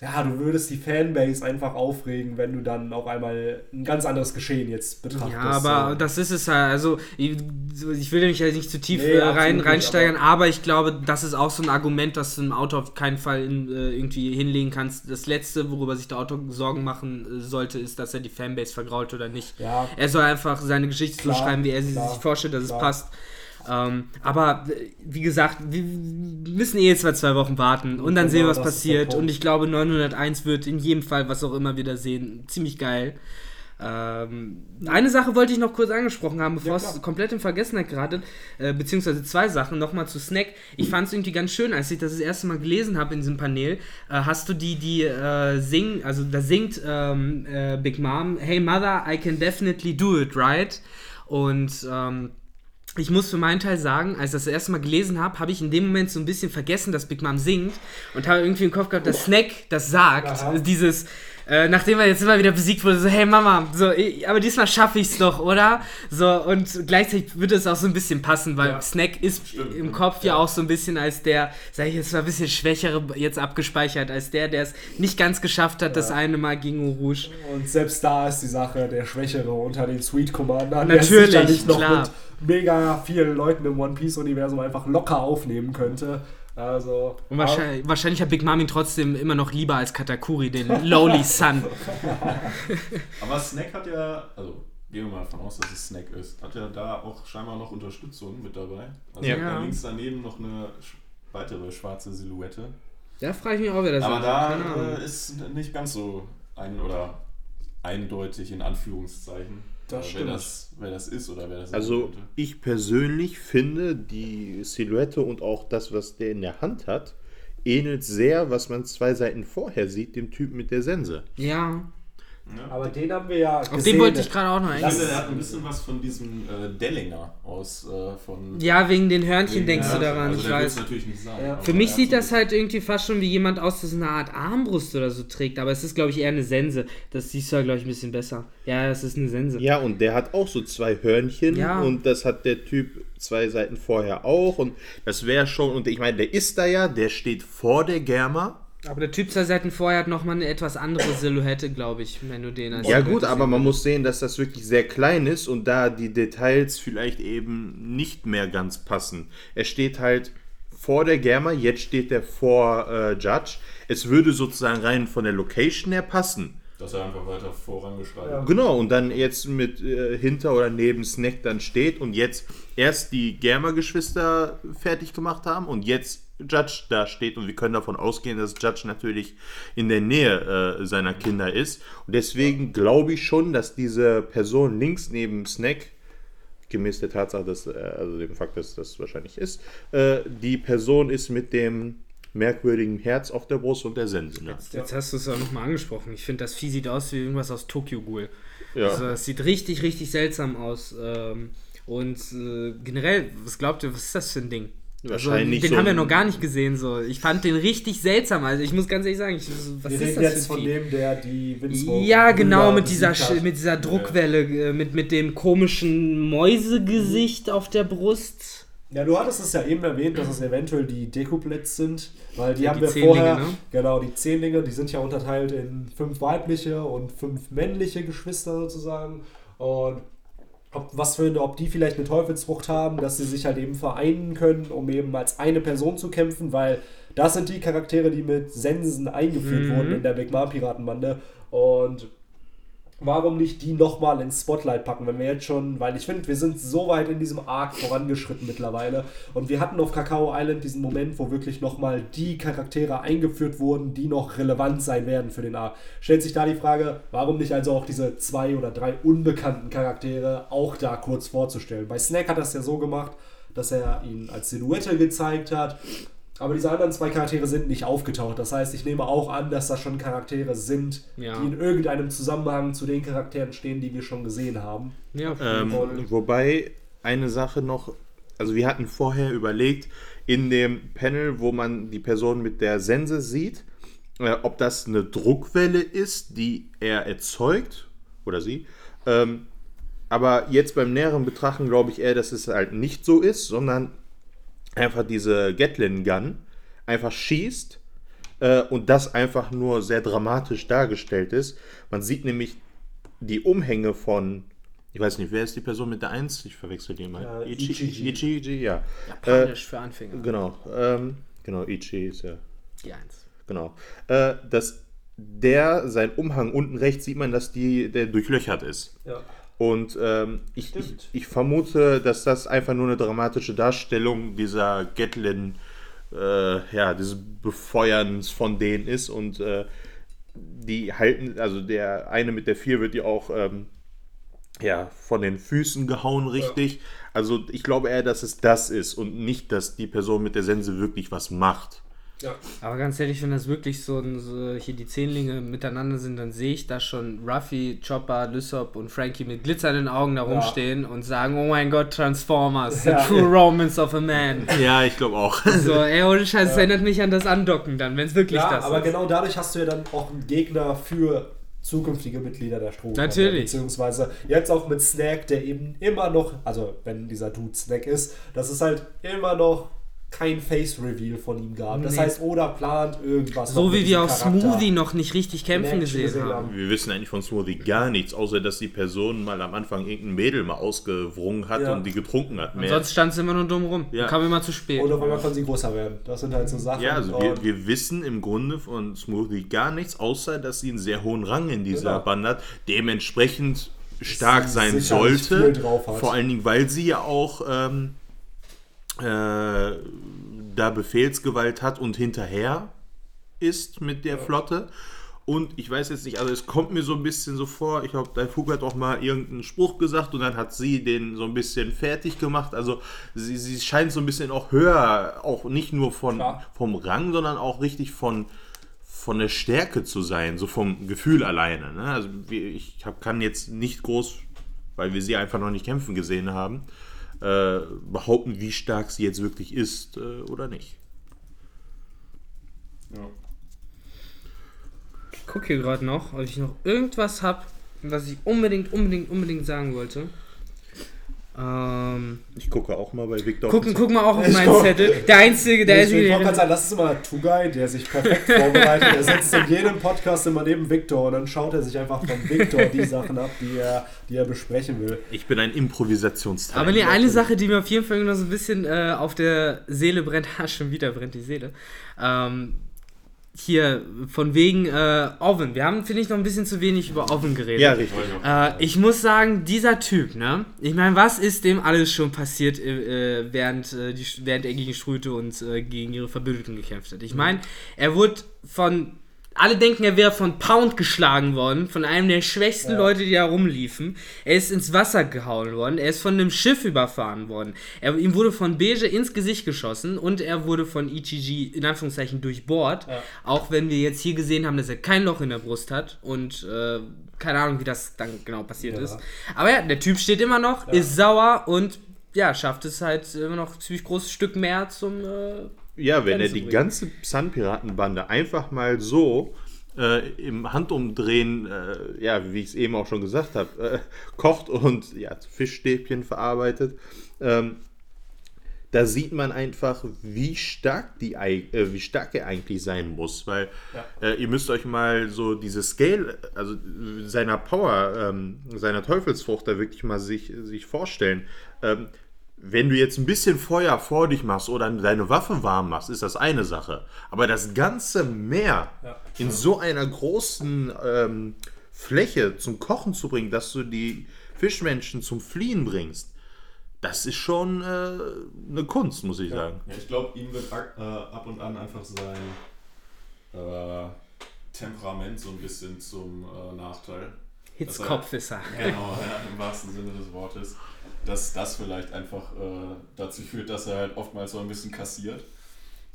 ja, du würdest die Fanbase einfach aufregen, wenn du dann auf einmal ein ganz anderes Geschehen jetzt betrachtest. Ja, aber so. das ist es halt. Also, ich, ich will mich ja nicht zu tief nee, äh, rein, reinsteigern, aber, aber, ich glaube, das ist auch so ein Argument, das du im Auto auf keinen Fall in, äh, irgendwie hinlegen kannst. Das Letzte, worüber sich der Autor Sorgen machen äh, sollte, ist, dass er die Fanbase vergrault oder nicht. Ja. Er soll einfach seine Geschichte klar, so schreiben, wie er sie sich vorstellt, dass klar. es passt. Ähm, aber wie gesagt, wir müssen eh jetzt mal zwei Wochen warten und dann genau, sehen, was passiert. Und ich glaube, 901 wird in jedem Fall, was auch immer wir da sehen, ziemlich geil. Ähm, eine Sache wollte ich noch kurz angesprochen haben, bevor ja, es komplett in Vergessenheit geratet, äh, beziehungsweise zwei Sachen. Nochmal zu Snack. Ich fand es irgendwie ganz schön, als ich das das erste Mal gelesen habe in diesem Panel. Äh, hast du die, die äh, singen, also da singt ähm, äh, Big Mom, Hey Mother, I can definitely do it, right? Und ähm, ich muss für meinen Teil sagen, als ich das, erste Mal gelesen habe, habe ich in dem Moment so ein bisschen vergessen, dass Big Mom singt und habe irgendwie im Kopf gehabt, dass Snack das sagt. Aha. Dieses, äh, nachdem er jetzt immer wieder besiegt wurde, so, hey Mama, so, aber diesmal schaffe ich es doch, oder? So, und gleichzeitig würde es auch so ein bisschen passen, weil ja. Snack ist Stimmt. im Kopf ja. ja. auch so ein bisschen als der, sag ich jetzt mal ein bisschen schwächere jetzt abgespeichert, als der, der es nicht ganz geschafft hat, ja. das eine Mal gegen Rouge. Und selbst da ist die Sache der Schwächere unter den Sweet Commandern. Natürlich, der sich noch klar. mit mega vielen Leuten im One Piece Universum einfach locker aufnehmen könnte. Also, Und wahrscheinlich, wahrscheinlich hat Big Mom ihn trotzdem immer noch lieber als Katakuri, den Lowly Sun. aber Snack hat ja, also gehen wir mal davon aus, dass es Snack ist, hat ja da auch scheinbar noch Unterstützung mit dabei. Also ja. da links daneben noch eine weitere schwarze Silhouette. Da frage ich mich auch, wer das aber ist. Aber da äh, ist nicht ganz so ein oder eindeutig in Anführungszeichen. Das wer, das, wer das ist oder wer das Also ich persönlich finde die Silhouette und auch das, was der in der Hand hat, ähnelt sehr, was man zwei Seiten vorher sieht, dem Typ mit der Sense. Ja. Ja. Aber den haben wir ja gesehen. Auf den wollte ich gerade auch noch eingehen. Der hat ein bisschen was von diesem äh, Dellinger aus äh, von. Ja, wegen den Hörnchen wegen denkst du daran. Also ich weiß. natürlich nicht sein. Ja. Für mich sieht das halt irgendwie fast schon wie jemand aus, so eine Art Armbrust oder so trägt. Aber es ist, glaube ich, eher eine Sense. Das siehst du, glaube ich, ein bisschen besser. Ja, es ist eine Sense. Ja, und der hat auch so zwei Hörnchen. Ja. Und das hat der Typ zwei Seiten vorher auch. Und das wäre schon. Und ich meine, der ist da ja, der steht vor der Germa. Aber der Typ zwei Seiten vorher hat nochmal eine etwas andere Silhouette, glaube ich, wenn du den als Ja gut, aber man muss sehen, dass das wirklich sehr klein ist und da die Details vielleicht eben nicht mehr ganz passen. Er steht halt vor der Germa, jetzt steht er vor äh, Judge. Es würde sozusagen rein von der Location her passen. Dass er einfach weiter vorangeschreitet ja. Genau, und dann jetzt mit äh, hinter oder neben Snack dann steht und jetzt erst die Germer-Geschwister fertig gemacht haben und jetzt Judge da steht und wir können davon ausgehen, dass Judge natürlich in der Nähe äh, seiner Kinder ist. Und deswegen glaube ich schon, dass diese Person links neben Snack, gemäß der Tatsache, dass, äh, also dem Fakt, dass das wahrscheinlich ist, äh, die Person ist mit dem merkwürdigen Herz auf der Brust und der Sense. Ne? Jetzt, jetzt, hast du es auch nochmal angesprochen. Ich finde, das Vieh sieht aus wie irgendwas aus Tokyo Ghoul. Ja. Also es sieht richtig, richtig seltsam aus. Ähm, und äh, generell, was glaubt ihr, was ist das für ein Ding? Also, Wahrscheinlich also, den so haben wir noch gar nicht gesehen. So. Ich fand den richtig seltsam. Also ich muss ganz ehrlich sagen, ich, was wir ist das jetzt von dem, der die Windsmoke Ja, genau, mit dieser, mit dieser Druckwelle, ja. Äh, mit, mit dem komischen Mäusegesicht auf der Brust. Ja, du hattest es ja eben erwähnt, dass es eventuell die Dekublets sind, weil die ja, haben die wir vorher, ne? genau, die Zehnlinge, die sind ja unterteilt in fünf weibliche und fünf männliche Geschwister sozusagen. Und ob, was für, ob die vielleicht eine Teufelsfrucht haben, dass sie sich halt eben vereinen können, um eben als eine Person zu kämpfen, weil das sind die Charaktere, die mit Sensen eingeführt mhm. wurden in der Big Mom Piratenbande. Und warum nicht die nochmal ins Spotlight packen, wenn wir jetzt schon, weil ich finde, wir sind so weit in diesem Arc vorangeschritten mittlerweile und wir hatten auf Kakao Island diesen Moment, wo wirklich nochmal die Charaktere eingeführt wurden, die noch relevant sein werden für den Arc. Stellt sich da die Frage, warum nicht also auch diese zwei oder drei unbekannten Charaktere auch da kurz vorzustellen? Bei Snack hat das ja so gemacht, dass er ihn als Silhouette gezeigt hat aber diese anderen zwei Charaktere sind nicht aufgetaucht. Das heißt, ich nehme auch an, dass das schon Charaktere sind, ja. die in irgendeinem Zusammenhang zu den Charakteren stehen, die wir schon gesehen haben. Ja, ähm, wobei eine Sache noch, also wir hatten vorher überlegt, in dem Panel, wo man die Person mit der Sense sieht, äh, ob das eine Druckwelle ist, die er erzeugt, oder sie. Ähm, aber jetzt beim näheren Betrachten glaube ich eher, dass es halt nicht so ist, sondern einfach diese Gatlin Gun einfach schießt äh, und das einfach nur sehr dramatisch dargestellt ist. Man sieht nämlich die Umhänge von, ich weiß nicht, wer ist die Person mit der 1? Ich verwechsel die mal. Ja, Ichi, Ichi, Ichi, Ichi, ja. Japanisch äh, für Anfänger. Genau, ähm, genau, Ichi ist ja. Die 1. Genau. Äh, dass der, sein Umhang unten rechts sieht man, dass die, der durchlöchert ist. Ja. Und ähm, ich, ich, ich, vermute, dass das einfach nur eine dramatische Darstellung dieser Gatlin, äh, ja, des Befeuerns von denen ist. Und äh, die halten, also der eine mit der vier wird ja auch ähm, ja, von den Füßen gehauen, richtig. Ja. Also ich glaube eher, dass es das ist und nicht, dass die Person mit der Sense wirklich was macht. Ja. Aber ganz ehrlich, wenn das wirklich so, so, hier die Zehnlinge miteinander sind, dann sehe ich da schon Ruffy, Chopper, Lysop und Frankie mit glitzernden Augen da rumstehen ja. und sagen, oh mein Gott, Transformers, ja. the true romance of a man. Ja, ich glaube auch. So, ey, ohne Scheiß, es erinnert mich an das Andocken dann, wenn es wirklich ja, das aber ist. genau dadurch hast du ja dann auch einen Gegner für zukünftige Mitglieder der Stroh. Natürlich. Beziehungsweise jetzt auch mit Snack, der eben immer noch, also wenn dieser Dude Snack ist, das ist halt immer noch kein Face-Reveal von ihm gab. Das nee. heißt, Oda plant irgendwas. So wie wir auch Smoothie noch nicht richtig kämpfen gesehen, gesehen haben. haben. Wir wissen eigentlich von Smoothie gar nichts, außer dass die Person mal am Anfang irgendein Mädel mal ausgewrungen hat ja. und die getrunken hat. Mehr. sonst stand sie immer nur dumm rum. Ja. Kam immer zu spät. Oder weil man kann sie größer werden. Das sind halt so Sachen. Ja, also wir, wir, wissen im Grunde von Smoothie gar nichts, außer dass sie einen sehr hohen Rang in dieser genau. Band hat. Dementsprechend stark sein sollte. Vor allen Dingen, weil sie ja auch. Ähm, äh, da Befehlsgewalt hat und hinterher ist mit der Flotte. Und ich weiß jetzt nicht, also es kommt mir so ein bisschen so vor, ich glaube, der Fug hat auch mal irgendeinen Spruch gesagt und dann hat sie den so ein bisschen fertig gemacht. Also sie, sie scheint so ein bisschen auch höher, auch nicht nur von, vom Rang, sondern auch richtig von, von der Stärke zu sein, so vom Gefühl alleine. Ne? Also ich hab, kann jetzt nicht groß, weil wir sie einfach noch nicht kämpfen gesehen haben, äh, behaupten, wie stark sie jetzt wirklich ist äh, oder nicht. Ja. Ich gucke hier gerade noch, ob ich noch irgendwas habe, was ich unbedingt, unbedingt, unbedingt sagen wollte. Ähm, ich gucke auch mal bei Victor. Gucken, guck mal auch auf meinen Zettel. Der einzige, der ist. Ich wollte gerade sagen, das ist immer Tugai, der sich perfekt vorbereitet. Er sitzt in jedem Podcast immer neben Victor und dann schaut er sich einfach von Victor die Sachen ab, die er, die er besprechen will. Ich bin ein Improvisationsteil. Aber nee, eine Sache, die mir auf jeden Fall noch so ein bisschen äh, auf der Seele brennt, ha, schon wieder brennt die Seele. Ähm, hier von wegen äh, Oven. Wir haben, finde ich, noch ein bisschen zu wenig über Oven geredet. Ja, richtig. Äh, ich muss sagen, dieser Typ, ne? Ich meine, was ist dem alles schon passiert, äh, während, äh, die, während er gegen Schrute und äh, gegen ihre Verbündeten gekämpft hat? Ich meine, er wurde von alle denken, er wäre von Pound geschlagen worden, von einem der schwächsten ja. Leute, die da rumliefen. Er ist ins Wasser gehauen worden, er ist von einem Schiff überfahren worden. Er, ihm wurde von Beige ins Gesicht geschossen und er wurde von Ichiji in Anführungszeichen durchbohrt. Ja. Auch wenn wir jetzt hier gesehen haben, dass er kein Loch in der Brust hat und äh, keine Ahnung, wie das dann genau passiert ja. ist. Aber ja, der Typ steht immer noch, ist sauer und ja, schafft es halt immer noch ein ziemlich großes Stück mehr zum. Äh, ja, wenn er die ganze Sun-Piratenbande einfach mal so äh, im Handumdrehen, äh, ja, wie ich es eben auch schon gesagt habe, äh, kocht und ja, Fischstäbchen verarbeitet, ähm, da sieht man einfach, wie stark, die, äh, wie stark er eigentlich sein muss. Weil ja. äh, ihr müsst euch mal so diese Scale, also seiner Power, ähm, seiner Teufelsfrucht da wirklich mal sich, sich vorstellen. Ähm, wenn du jetzt ein bisschen Feuer vor dich machst oder deine Waffe warm machst, ist das eine Sache. Aber das ganze Meer ja. in so einer großen ähm, Fläche zum Kochen zu bringen, dass du die Fischmenschen zum Fliehen bringst, das ist schon äh, eine Kunst, muss ich ja. sagen. Ja, ich glaube, ihm wird äh, ab und an einfach sein äh, Temperament so ein bisschen zum äh, Nachteil. Hitzkopf ist er. Genau, ja, im wahrsten Sinne des Wortes dass das vielleicht einfach äh, dazu führt, dass er halt oftmals so ein bisschen kassiert.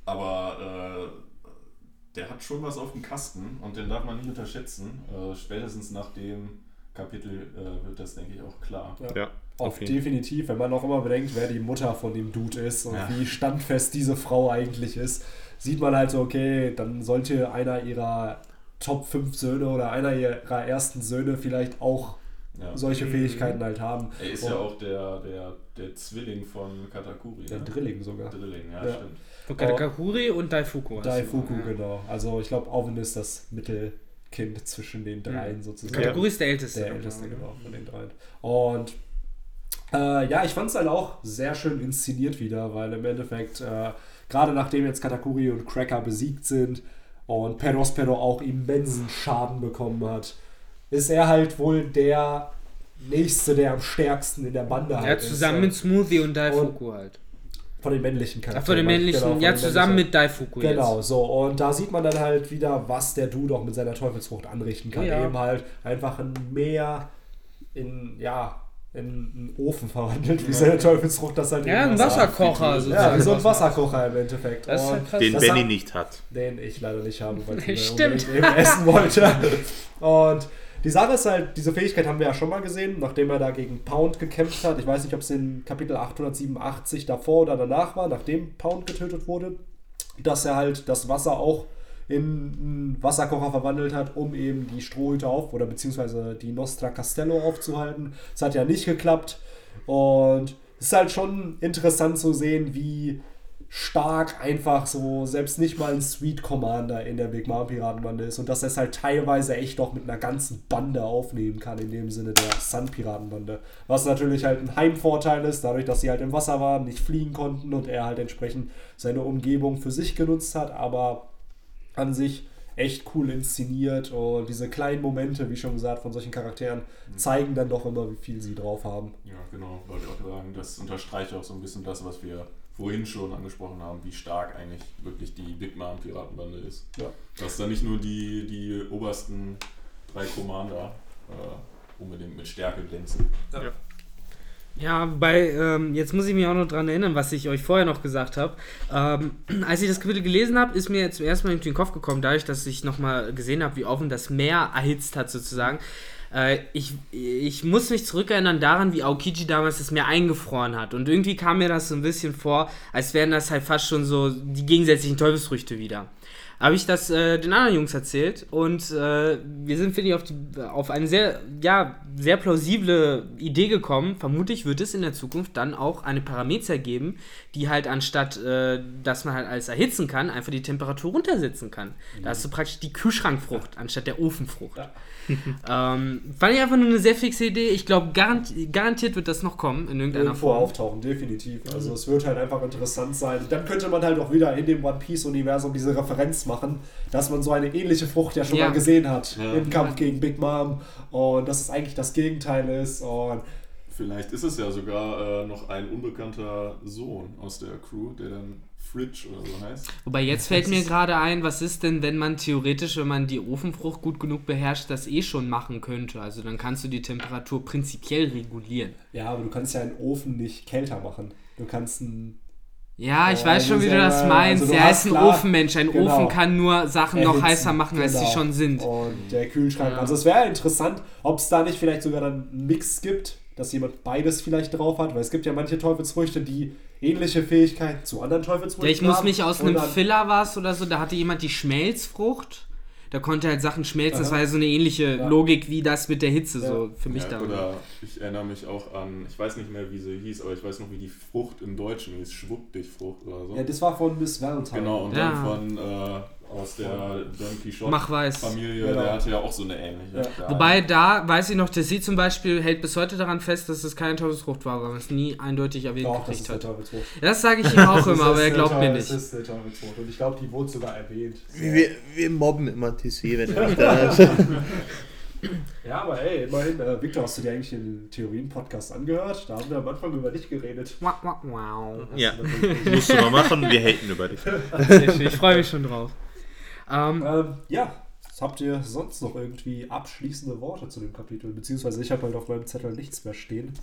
Aber äh, der hat schon was auf dem Kasten und den darf man nicht unterschätzen. Äh, spätestens nach dem Kapitel äh, wird das, denke ich, auch klar. Ja. ja auch definitiv, wenn man auch immer bedenkt, wer die Mutter von dem Dude ist und ja. wie standfest diese Frau eigentlich ist, sieht man halt so, okay, dann sollte einer ihrer Top 5 Söhne oder einer ihrer ersten Söhne vielleicht auch ja. solche mhm. Fähigkeiten halt haben. Er ist und ja auch der, der, der Zwilling von Katakuri. Der ne? Drilling sogar. Drilling, ja, ja. stimmt. Von Katakuri und Daifuku. Daifuku, ja. genau. Also ich glaube, Alvin ist das Mittelkind zwischen den dreien mhm. sozusagen. Katakuri ist der Älteste. Der Älteste, genau, von den dreien. Und äh, ja, ich fand es halt auch sehr schön inszeniert wieder, weil im Endeffekt, äh, gerade nachdem jetzt Katakuri und Cracker besiegt sind und Perospero auch immensen Schaden bekommen hat, ist er halt wohl der Nächste, der am stärksten in der Bande ja, halt zusammen ist. mit Smoothie und Daifuku halt. Von den männlichen Charakteren. Ach, von den männlichen, genau, von ja, zusammen mit Daifuku Genau, jetzt. so. Und da sieht man dann halt wieder, was der Dude auch mit seiner Teufelsfrucht anrichten kann. Ja. Eben halt einfach ein Meer in, ja, in einen Ofen verwandelt, wie seine Teufelsfrucht das halt Ja, ein Wasserkocher. Ja, wie so ein Wasserkocher im Endeffekt. Das ist krass. Den das Benny nicht hat. Den ich leider nicht habe, weil ich Stimmt. eben essen wollte. Und die Sache ist halt, diese Fähigkeit haben wir ja schon mal gesehen, nachdem er da gegen Pound gekämpft hat. Ich weiß nicht, ob es in Kapitel 887 davor oder danach war, nachdem Pound getötet wurde, dass er halt das Wasser auch in einen Wasserkocher verwandelt hat, um eben die Strohhüte auf oder beziehungsweise die Nostra Castello aufzuhalten. Das hat ja nicht geklappt. Und es ist halt schon interessant zu sehen, wie stark einfach so, selbst nicht mal ein Sweet Commander in der Big Mom Piratenbande ist und dass er es halt teilweise echt auch mit einer ganzen Bande aufnehmen kann, in dem Sinne der Sun Piratenbande. Was natürlich halt ein Heimvorteil ist, dadurch, dass sie halt im Wasser waren, nicht fliegen konnten und er halt entsprechend seine Umgebung für sich genutzt hat, aber an sich echt cool inszeniert und diese kleinen Momente, wie schon gesagt, von solchen Charakteren zeigen dann doch immer, wie viel sie drauf haben. Ja, genau, wollte ich auch sagen. Das unterstreicht auch so ein bisschen das, was wir vorhin schon angesprochen haben, wie stark eigentlich wirklich die Big Mom Piratenbande ist. Ja. Dass da nicht nur die, die obersten drei Commander äh, unbedingt mit Stärke glänzen. Ja. Ja, bei, ähm, jetzt muss ich mich auch noch daran erinnern, was ich euch vorher noch gesagt habe. Ähm, als ich das Kapitel gelesen habe, ist mir zum ersten Mal in den Kopf gekommen, dadurch, dass ich nochmal gesehen habe, wie offen das Meer erhitzt hat, sozusagen. Äh, ich, ich muss mich zurückerinnern daran, wie Aokiji damals das Meer eingefroren hat. Und irgendwie kam mir das so ein bisschen vor, als wären das halt fast schon so die gegensätzlichen Teufelsfrüchte wieder habe ich das äh, den anderen Jungs erzählt und äh, wir sind, finde ich, auf, die, auf eine sehr, ja, sehr plausible Idee gekommen. Vermutlich wird es in der Zukunft dann auch eine Parameter geben, die halt anstatt, äh, dass man halt alles erhitzen kann, einfach die Temperatur runtersetzen kann. Mhm. Da hast du praktisch die Kühlschrankfrucht anstatt der Ofenfrucht. Ja. ähm, fand ich einfach nur eine sehr fixe Idee. Ich glaube, garanti garantiert wird das noch kommen in irgendeiner Irgendwo Form. auftauchen, definitiv. Also mhm. es wird halt einfach interessant sein. Dann könnte man halt auch wieder in dem One Piece Universum diese Referenz machen, dass man so eine ähnliche Frucht ja schon Ja. mal gesehen hat Ja. im Kampf gegen Big Mom und dass es eigentlich das Gegenteil ist und Vielleicht ist es ja sogar äh, noch ein unbekannter Sohn aus der Crew, der dann Fridge oder so heißt. Wobei jetzt fällt mir gerade ein, was ist denn, wenn man theoretisch, wenn man die Ofenfrucht gut genug beherrscht, das eh schon machen könnte? Also dann kannst du die Temperatur prinzipiell regulieren. ja, aber du kannst ja einen Ofen nicht kälter machen. Du kannst einen Ja, ich Ja, weiß schon, wie du das meinst. also du er hast ist ein klar- Ofenmensch. Ein genau. Ofen kann nur Sachen noch erhitzen. heißer machen, als sie Genau. schon sind. Und der Kühlschrank. Ja. Also es wäre interessant, ob es da nicht vielleicht sogar dann einen Mix gibt, dass jemand beides vielleicht drauf hat, weil es gibt ja manche Teufelsfrüchte, die ähnliche Fähigkeiten zu anderen Teufelsfrüchten Ja, ich muss haben. mich aus einem Filler was oder so, da hatte jemand die Schmelzfrucht. Da konnte halt Sachen schmelzen. Das Aha. war ja so eine ähnliche Ja. Logik wie das mit der Hitze, Ja. so für mich Ja, da. oder ich erinnere mich auch an, ich weiß nicht mehr, wie sie hieß, aber ich weiß noch, wie die Frucht im Deutschen hieß, Schwupp-Dich-Frucht oder so. Ja, das war von Miss Valentine. Genau, und Ja. dann von äh, aus der Don Quixote Mach weiß. Familie, Genau. der hatte ja auch so eine ähnliche. Ja. Wobei da weiß ich noch, dass sie zum Beispiel hält bis heute daran fest, dass es keine Teufelsfrucht war, weil man es nie eindeutig erwähnt Doch, das gekriegt ist der hat. Das sage ich ihm auch Das immer, ist aber er glaubt mir nicht. Das ist der Teufelsfrucht. Und ich glaube, die wurde sogar erwähnt. Wir, wir mobben immer TC, wenn er nicht da ist. Ja, aber ey, immerhin, äh, Victor, hast du dir eigentlich den Theorien-Podcast angehört? Da haben wir am Anfang über dich geredet. Wow, wow, wow. Ja, musst du mal machen, wir haten über dich. Schön, ich freue mich schon drauf. Ähm, Ähm, ja, habt ihr sonst noch irgendwie abschließende Worte zu dem Kapitel? Beziehungsweise ich habe halt auf meinem Zettel nichts mehr stehen.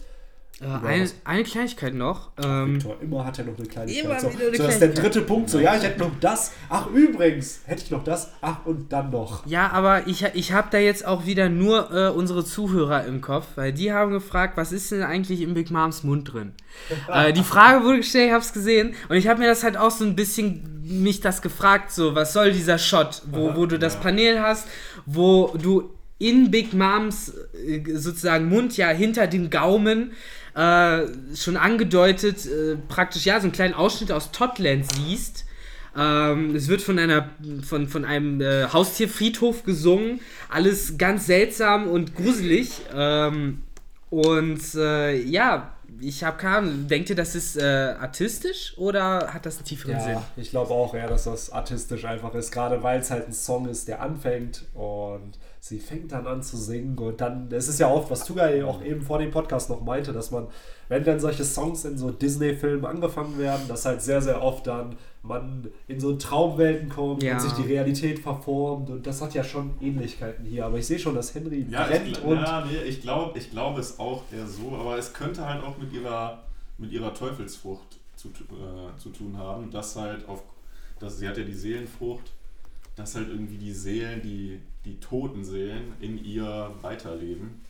äh, eine, eine Kleinigkeit noch. Ähm, Victor, immer hat er noch eine Kleinigkeit. Immer so, wieder eine so, das ist der dritte Punkt. So, ja, ich hätte noch das. Ach, übrigens, hätte ich noch das. Ach, und dann noch. ja, aber ich, ich habe da jetzt auch wieder nur äh, unsere Zuhörer im Kopf, weil die haben gefragt, was ist denn eigentlich in Big Moms Mund drin? äh, die Frage wurde gestellt, ich habe es gesehen und ich habe mir das halt auch so ein bisschen mich das gefragt, so, was soll dieser Shot, wo, wo du das Panel hast, wo du in Big Moms äh, sozusagen Mund ja hinter dem Gaumen äh, schon angedeutet äh, praktisch ja so einen kleinen Ausschnitt aus Totland siehst. Ähm, es wird von einer von, von einem äh, Haustierfriedhof gesungen, alles ganz seltsam und gruselig. Ähm, und äh, ja, ich habe keine Ahnung, denkt ihr, das ist äh, artistisch oder hat das einen tieferen Sinn? Ja, ich glaube auch eher, dass das artistisch einfach ist. Gerade weil es halt ein Song ist, der anfängt und sie fängt dann an zu singen. Und dann, es ist ja oft, was Tugay auch eben vor dem Podcast noch meinte, dass man, wenn dann solche Songs in so Disney-Filmen angefangen werden, dass halt sehr, sehr oft dann man in so Traumwelten kommt Ja. und sich die Realität verformt. Und das hat ja schon Ähnlichkeiten hier. Aber ich sehe schon, dass Henry Ja, brennt ich, und. ja nee, ich glaube ich glaub es auch eher so, aber es könnte halt auch mit ihrer, mit ihrer Teufelsfrucht zu, äh, zu tun haben, dass halt auf, dass, sie hat ja die Seelenfrucht, dass halt irgendwie die Seelen, die, die toten Seelen in ihr weiterleben.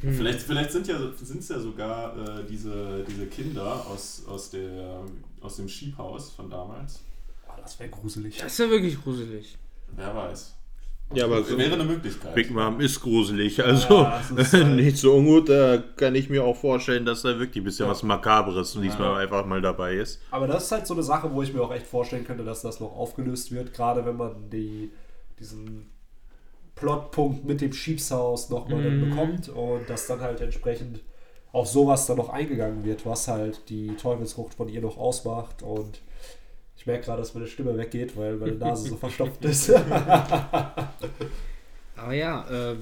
Hm. Vielleicht, vielleicht sind ja sind es ja sogar äh, diese, diese Kinder aus, aus, der, aus dem Schiebhaus von damals. Oh, das wäre gruselig. Das ist ja wirklich gruselig. Wer weiß. Ja, aber so Wäre eine Möglichkeit. Big Mom ist gruselig, also Ja, ist halt- nicht so ungut. Da kann ich mir auch vorstellen, dass da wirklich ein bisschen Ja. was Makaberes diesmal Ja. einfach mal dabei ist. Aber das ist halt so eine Sache, wo ich mir auch echt vorstellen könnte, dass das noch aufgelöst wird, gerade wenn man die, diesen Plotpunkt mit dem Schiebshaus nochmal dann Mhm. bekommt und dass dann halt entsprechend auf sowas dann noch eingegangen wird, was halt die Teufelsfrucht von ihr noch ausmacht und ich merke gerade, dass meine Stimme weggeht, weil meine Nase so verstopft ist. Aber ja, äh,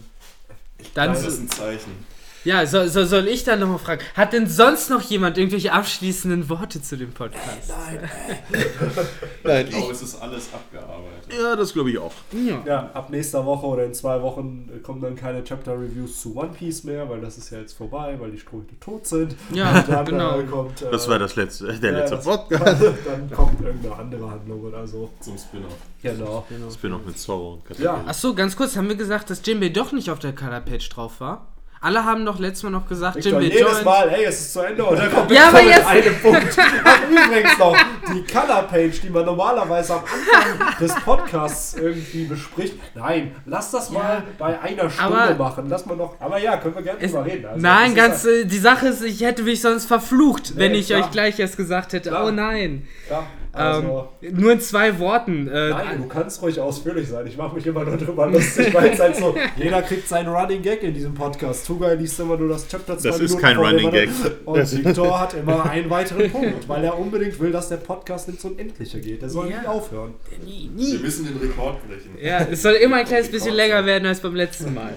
dann. Das ist ein Zeichen. Ja, so, so, soll ich dann nochmal fragen, hat denn sonst noch jemand irgendwelche abschließenden Worte zu dem Podcast? Nein, Ich glaube, es ist alles abgearbeitet. ja, das glaube ich auch. Ja. ja, ab nächster Woche oder in zwei Wochen kommen dann keine Chapter-Reviews zu One Piece mehr, weil das ist ja jetzt vorbei, weil die Ströte tot sind. Ja, Und dann genau. äh, kommt, äh, Das war das letzte, der Ja, letzte Podcast. dann kommt irgendeine andere Handlung oder so. Zum Spin-off. Genau. Noch mit Zorro und Katarina. Ja. Achso, ganz kurz, haben wir gesagt, dass Jinbei doch nicht auf der Color Page drauf war? Alle haben doch letztes Mal noch gesagt, Victor, Jinbei jedes joint. Mal, hey, es ist zu Ende und dann kommt Ja, aber jetzt- einem Punkt. Ach, übrigens noch, die Color Page, die man normalerweise am Anfang des Podcasts irgendwie bespricht. Nein, lass das mal bei einer Stunde aber- machen. Lass mal noch, aber ja, können wir gerne drüber reden. Also, nein, ganz, äh, die Sache ist, ich hätte mich sonst verflucht, wenn ich klar. euch gleich erst gesagt hätte, Klar. oh nein. Ja, Also, ähm, nur in zwei Worten. Äh, nein, du kannst ruhig ausführlich sein. Ich mache mich immer nur drüber lustig, weil es halt so, jeder kriegt seinen Running Gag in diesem Podcast. Tugay liest immer nur das Chapter 2 Das ist kein Running Gag. Und Victor hat immer einen weiteren Punkt, weil er unbedingt will, dass der Podcast ins Unendliche geht. Der soll ja. nie aufhören. Nie, nie. Wir müssen den Rekord brechen. Ja, es soll immer ein kleines bisschen länger werden als beim letzten Mal.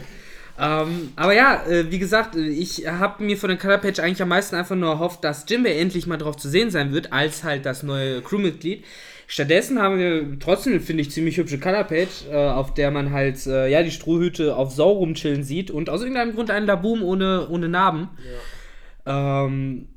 Ähm, aber ja, äh, wie gesagt, äh, ich habe mir von der Colorpage eigentlich am meisten einfach nur erhofft, dass Jimbe endlich mal drauf zu sehen sein wird, als halt das neue Crewmitglied. Stattdessen haben wir trotzdem, finde ich, ziemlich hübsche Colorpage, äh, auf der man halt äh, ja die Strohhüte auf Sau rumchillen sieht und aus irgendeinem Grund einen Laboom ohne, ohne Narben. Ja. Ähm,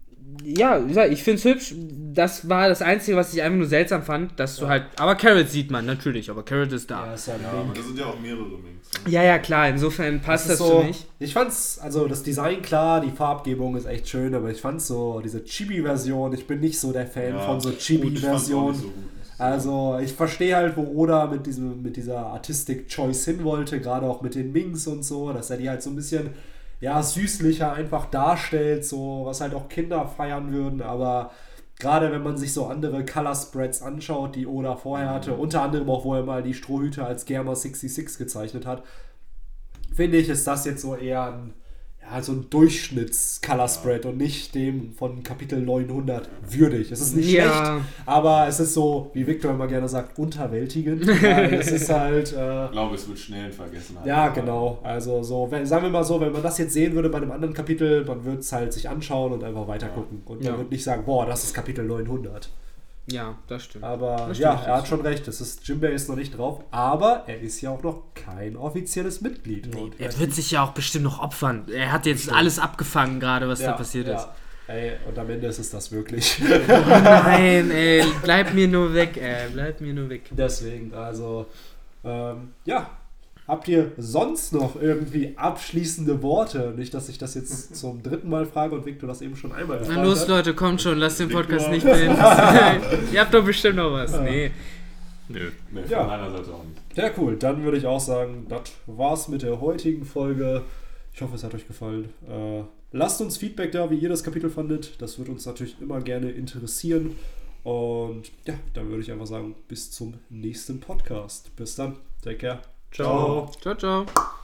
ja, ich finde es hübsch. Das war das Einzige, was ich einfach nur seltsam fand, dass ja. du halt. Aber Carrot sieht man natürlich, aber Carrot ist da. Ja, ist ja, ja aber das sind ja auch mehrere Minks. Ne? Ja, ja, klar, insofern passt das, das so, für mich. Ich fand's, also das Design klar, die Farbgebung ist echt schön, aber ich fand so diese Chibi-Version, ich bin nicht so der Fan von so Chibi-Versionen. So also ich verstehe halt, wo Oda mit, diesem, mit dieser Artistic Choice hin wollte, gerade auch mit den Minks und so, dass er die halt so ein bisschen ja, süßlicher einfach darstellt, so was halt auch Kinder feiern würden, aber gerade wenn man sich so andere Color Spreads anschaut, die Oda vorher hatte, mhm. unter anderem auch, wo er mal die Strohhüte als Germa 66 gezeichnet hat, finde ich, ist das jetzt so eher ein ja, so ein Durchschnitts-Color-Spread und nicht dem von Kapitel 900 würdig. Es ist nicht ja. schlecht, aber es ist so, wie Victor immer gerne sagt, unterwältigend. es ist halt. Äh, ich glaube, es wird schnell in Vergessenheit. Ja, genau. Also, so, wenn, sagen wir mal so, wenn man das jetzt sehen würde bei einem anderen Kapitel, man würde es halt sich anschauen und einfach weiter gucken. Und man ja. würde nicht sagen, boah, das ist Kapitel 900. Ja, das stimmt. Aber das ja, er hat schon recht. Das ist, Jimbei ist noch nicht drauf, aber er ist ja auch noch kein offizielles Mitglied. Nee, er wird sich ja auch bestimmt noch opfern. Er hat jetzt Stimmt. alles abgefangen gerade, was ja, da passiert ja. ist. Ey, und am Ende ist es das wirklich. Nein, ey, bleib mir nur weg, ey, bleib mir nur weg. Deswegen, also, ähm, ja, Habt ihr sonst noch irgendwie abschließende Worte? Nicht, dass ich das jetzt zum dritten Mal frage und Victor das eben schon einmal gefragt Na los, hat. Leute, kommt schon, lasst den Podcast nicht beenden. ihr habt doch bestimmt noch was. Nee. Nö, nee, von ja. meiner Seite auch nicht. Ja, cool. Dann würde ich auch sagen, das war's mit der heutigen Folge. Ich hoffe, es hat euch gefallen. Äh, lasst uns Feedback da, wie ihr das Kapitel fandet. Das würde uns natürlich immer gerne interessieren. Und ja, dann würde ich einfach sagen, bis zum nächsten Podcast. Bis dann. Take care. Ciao. Ciao, ciao.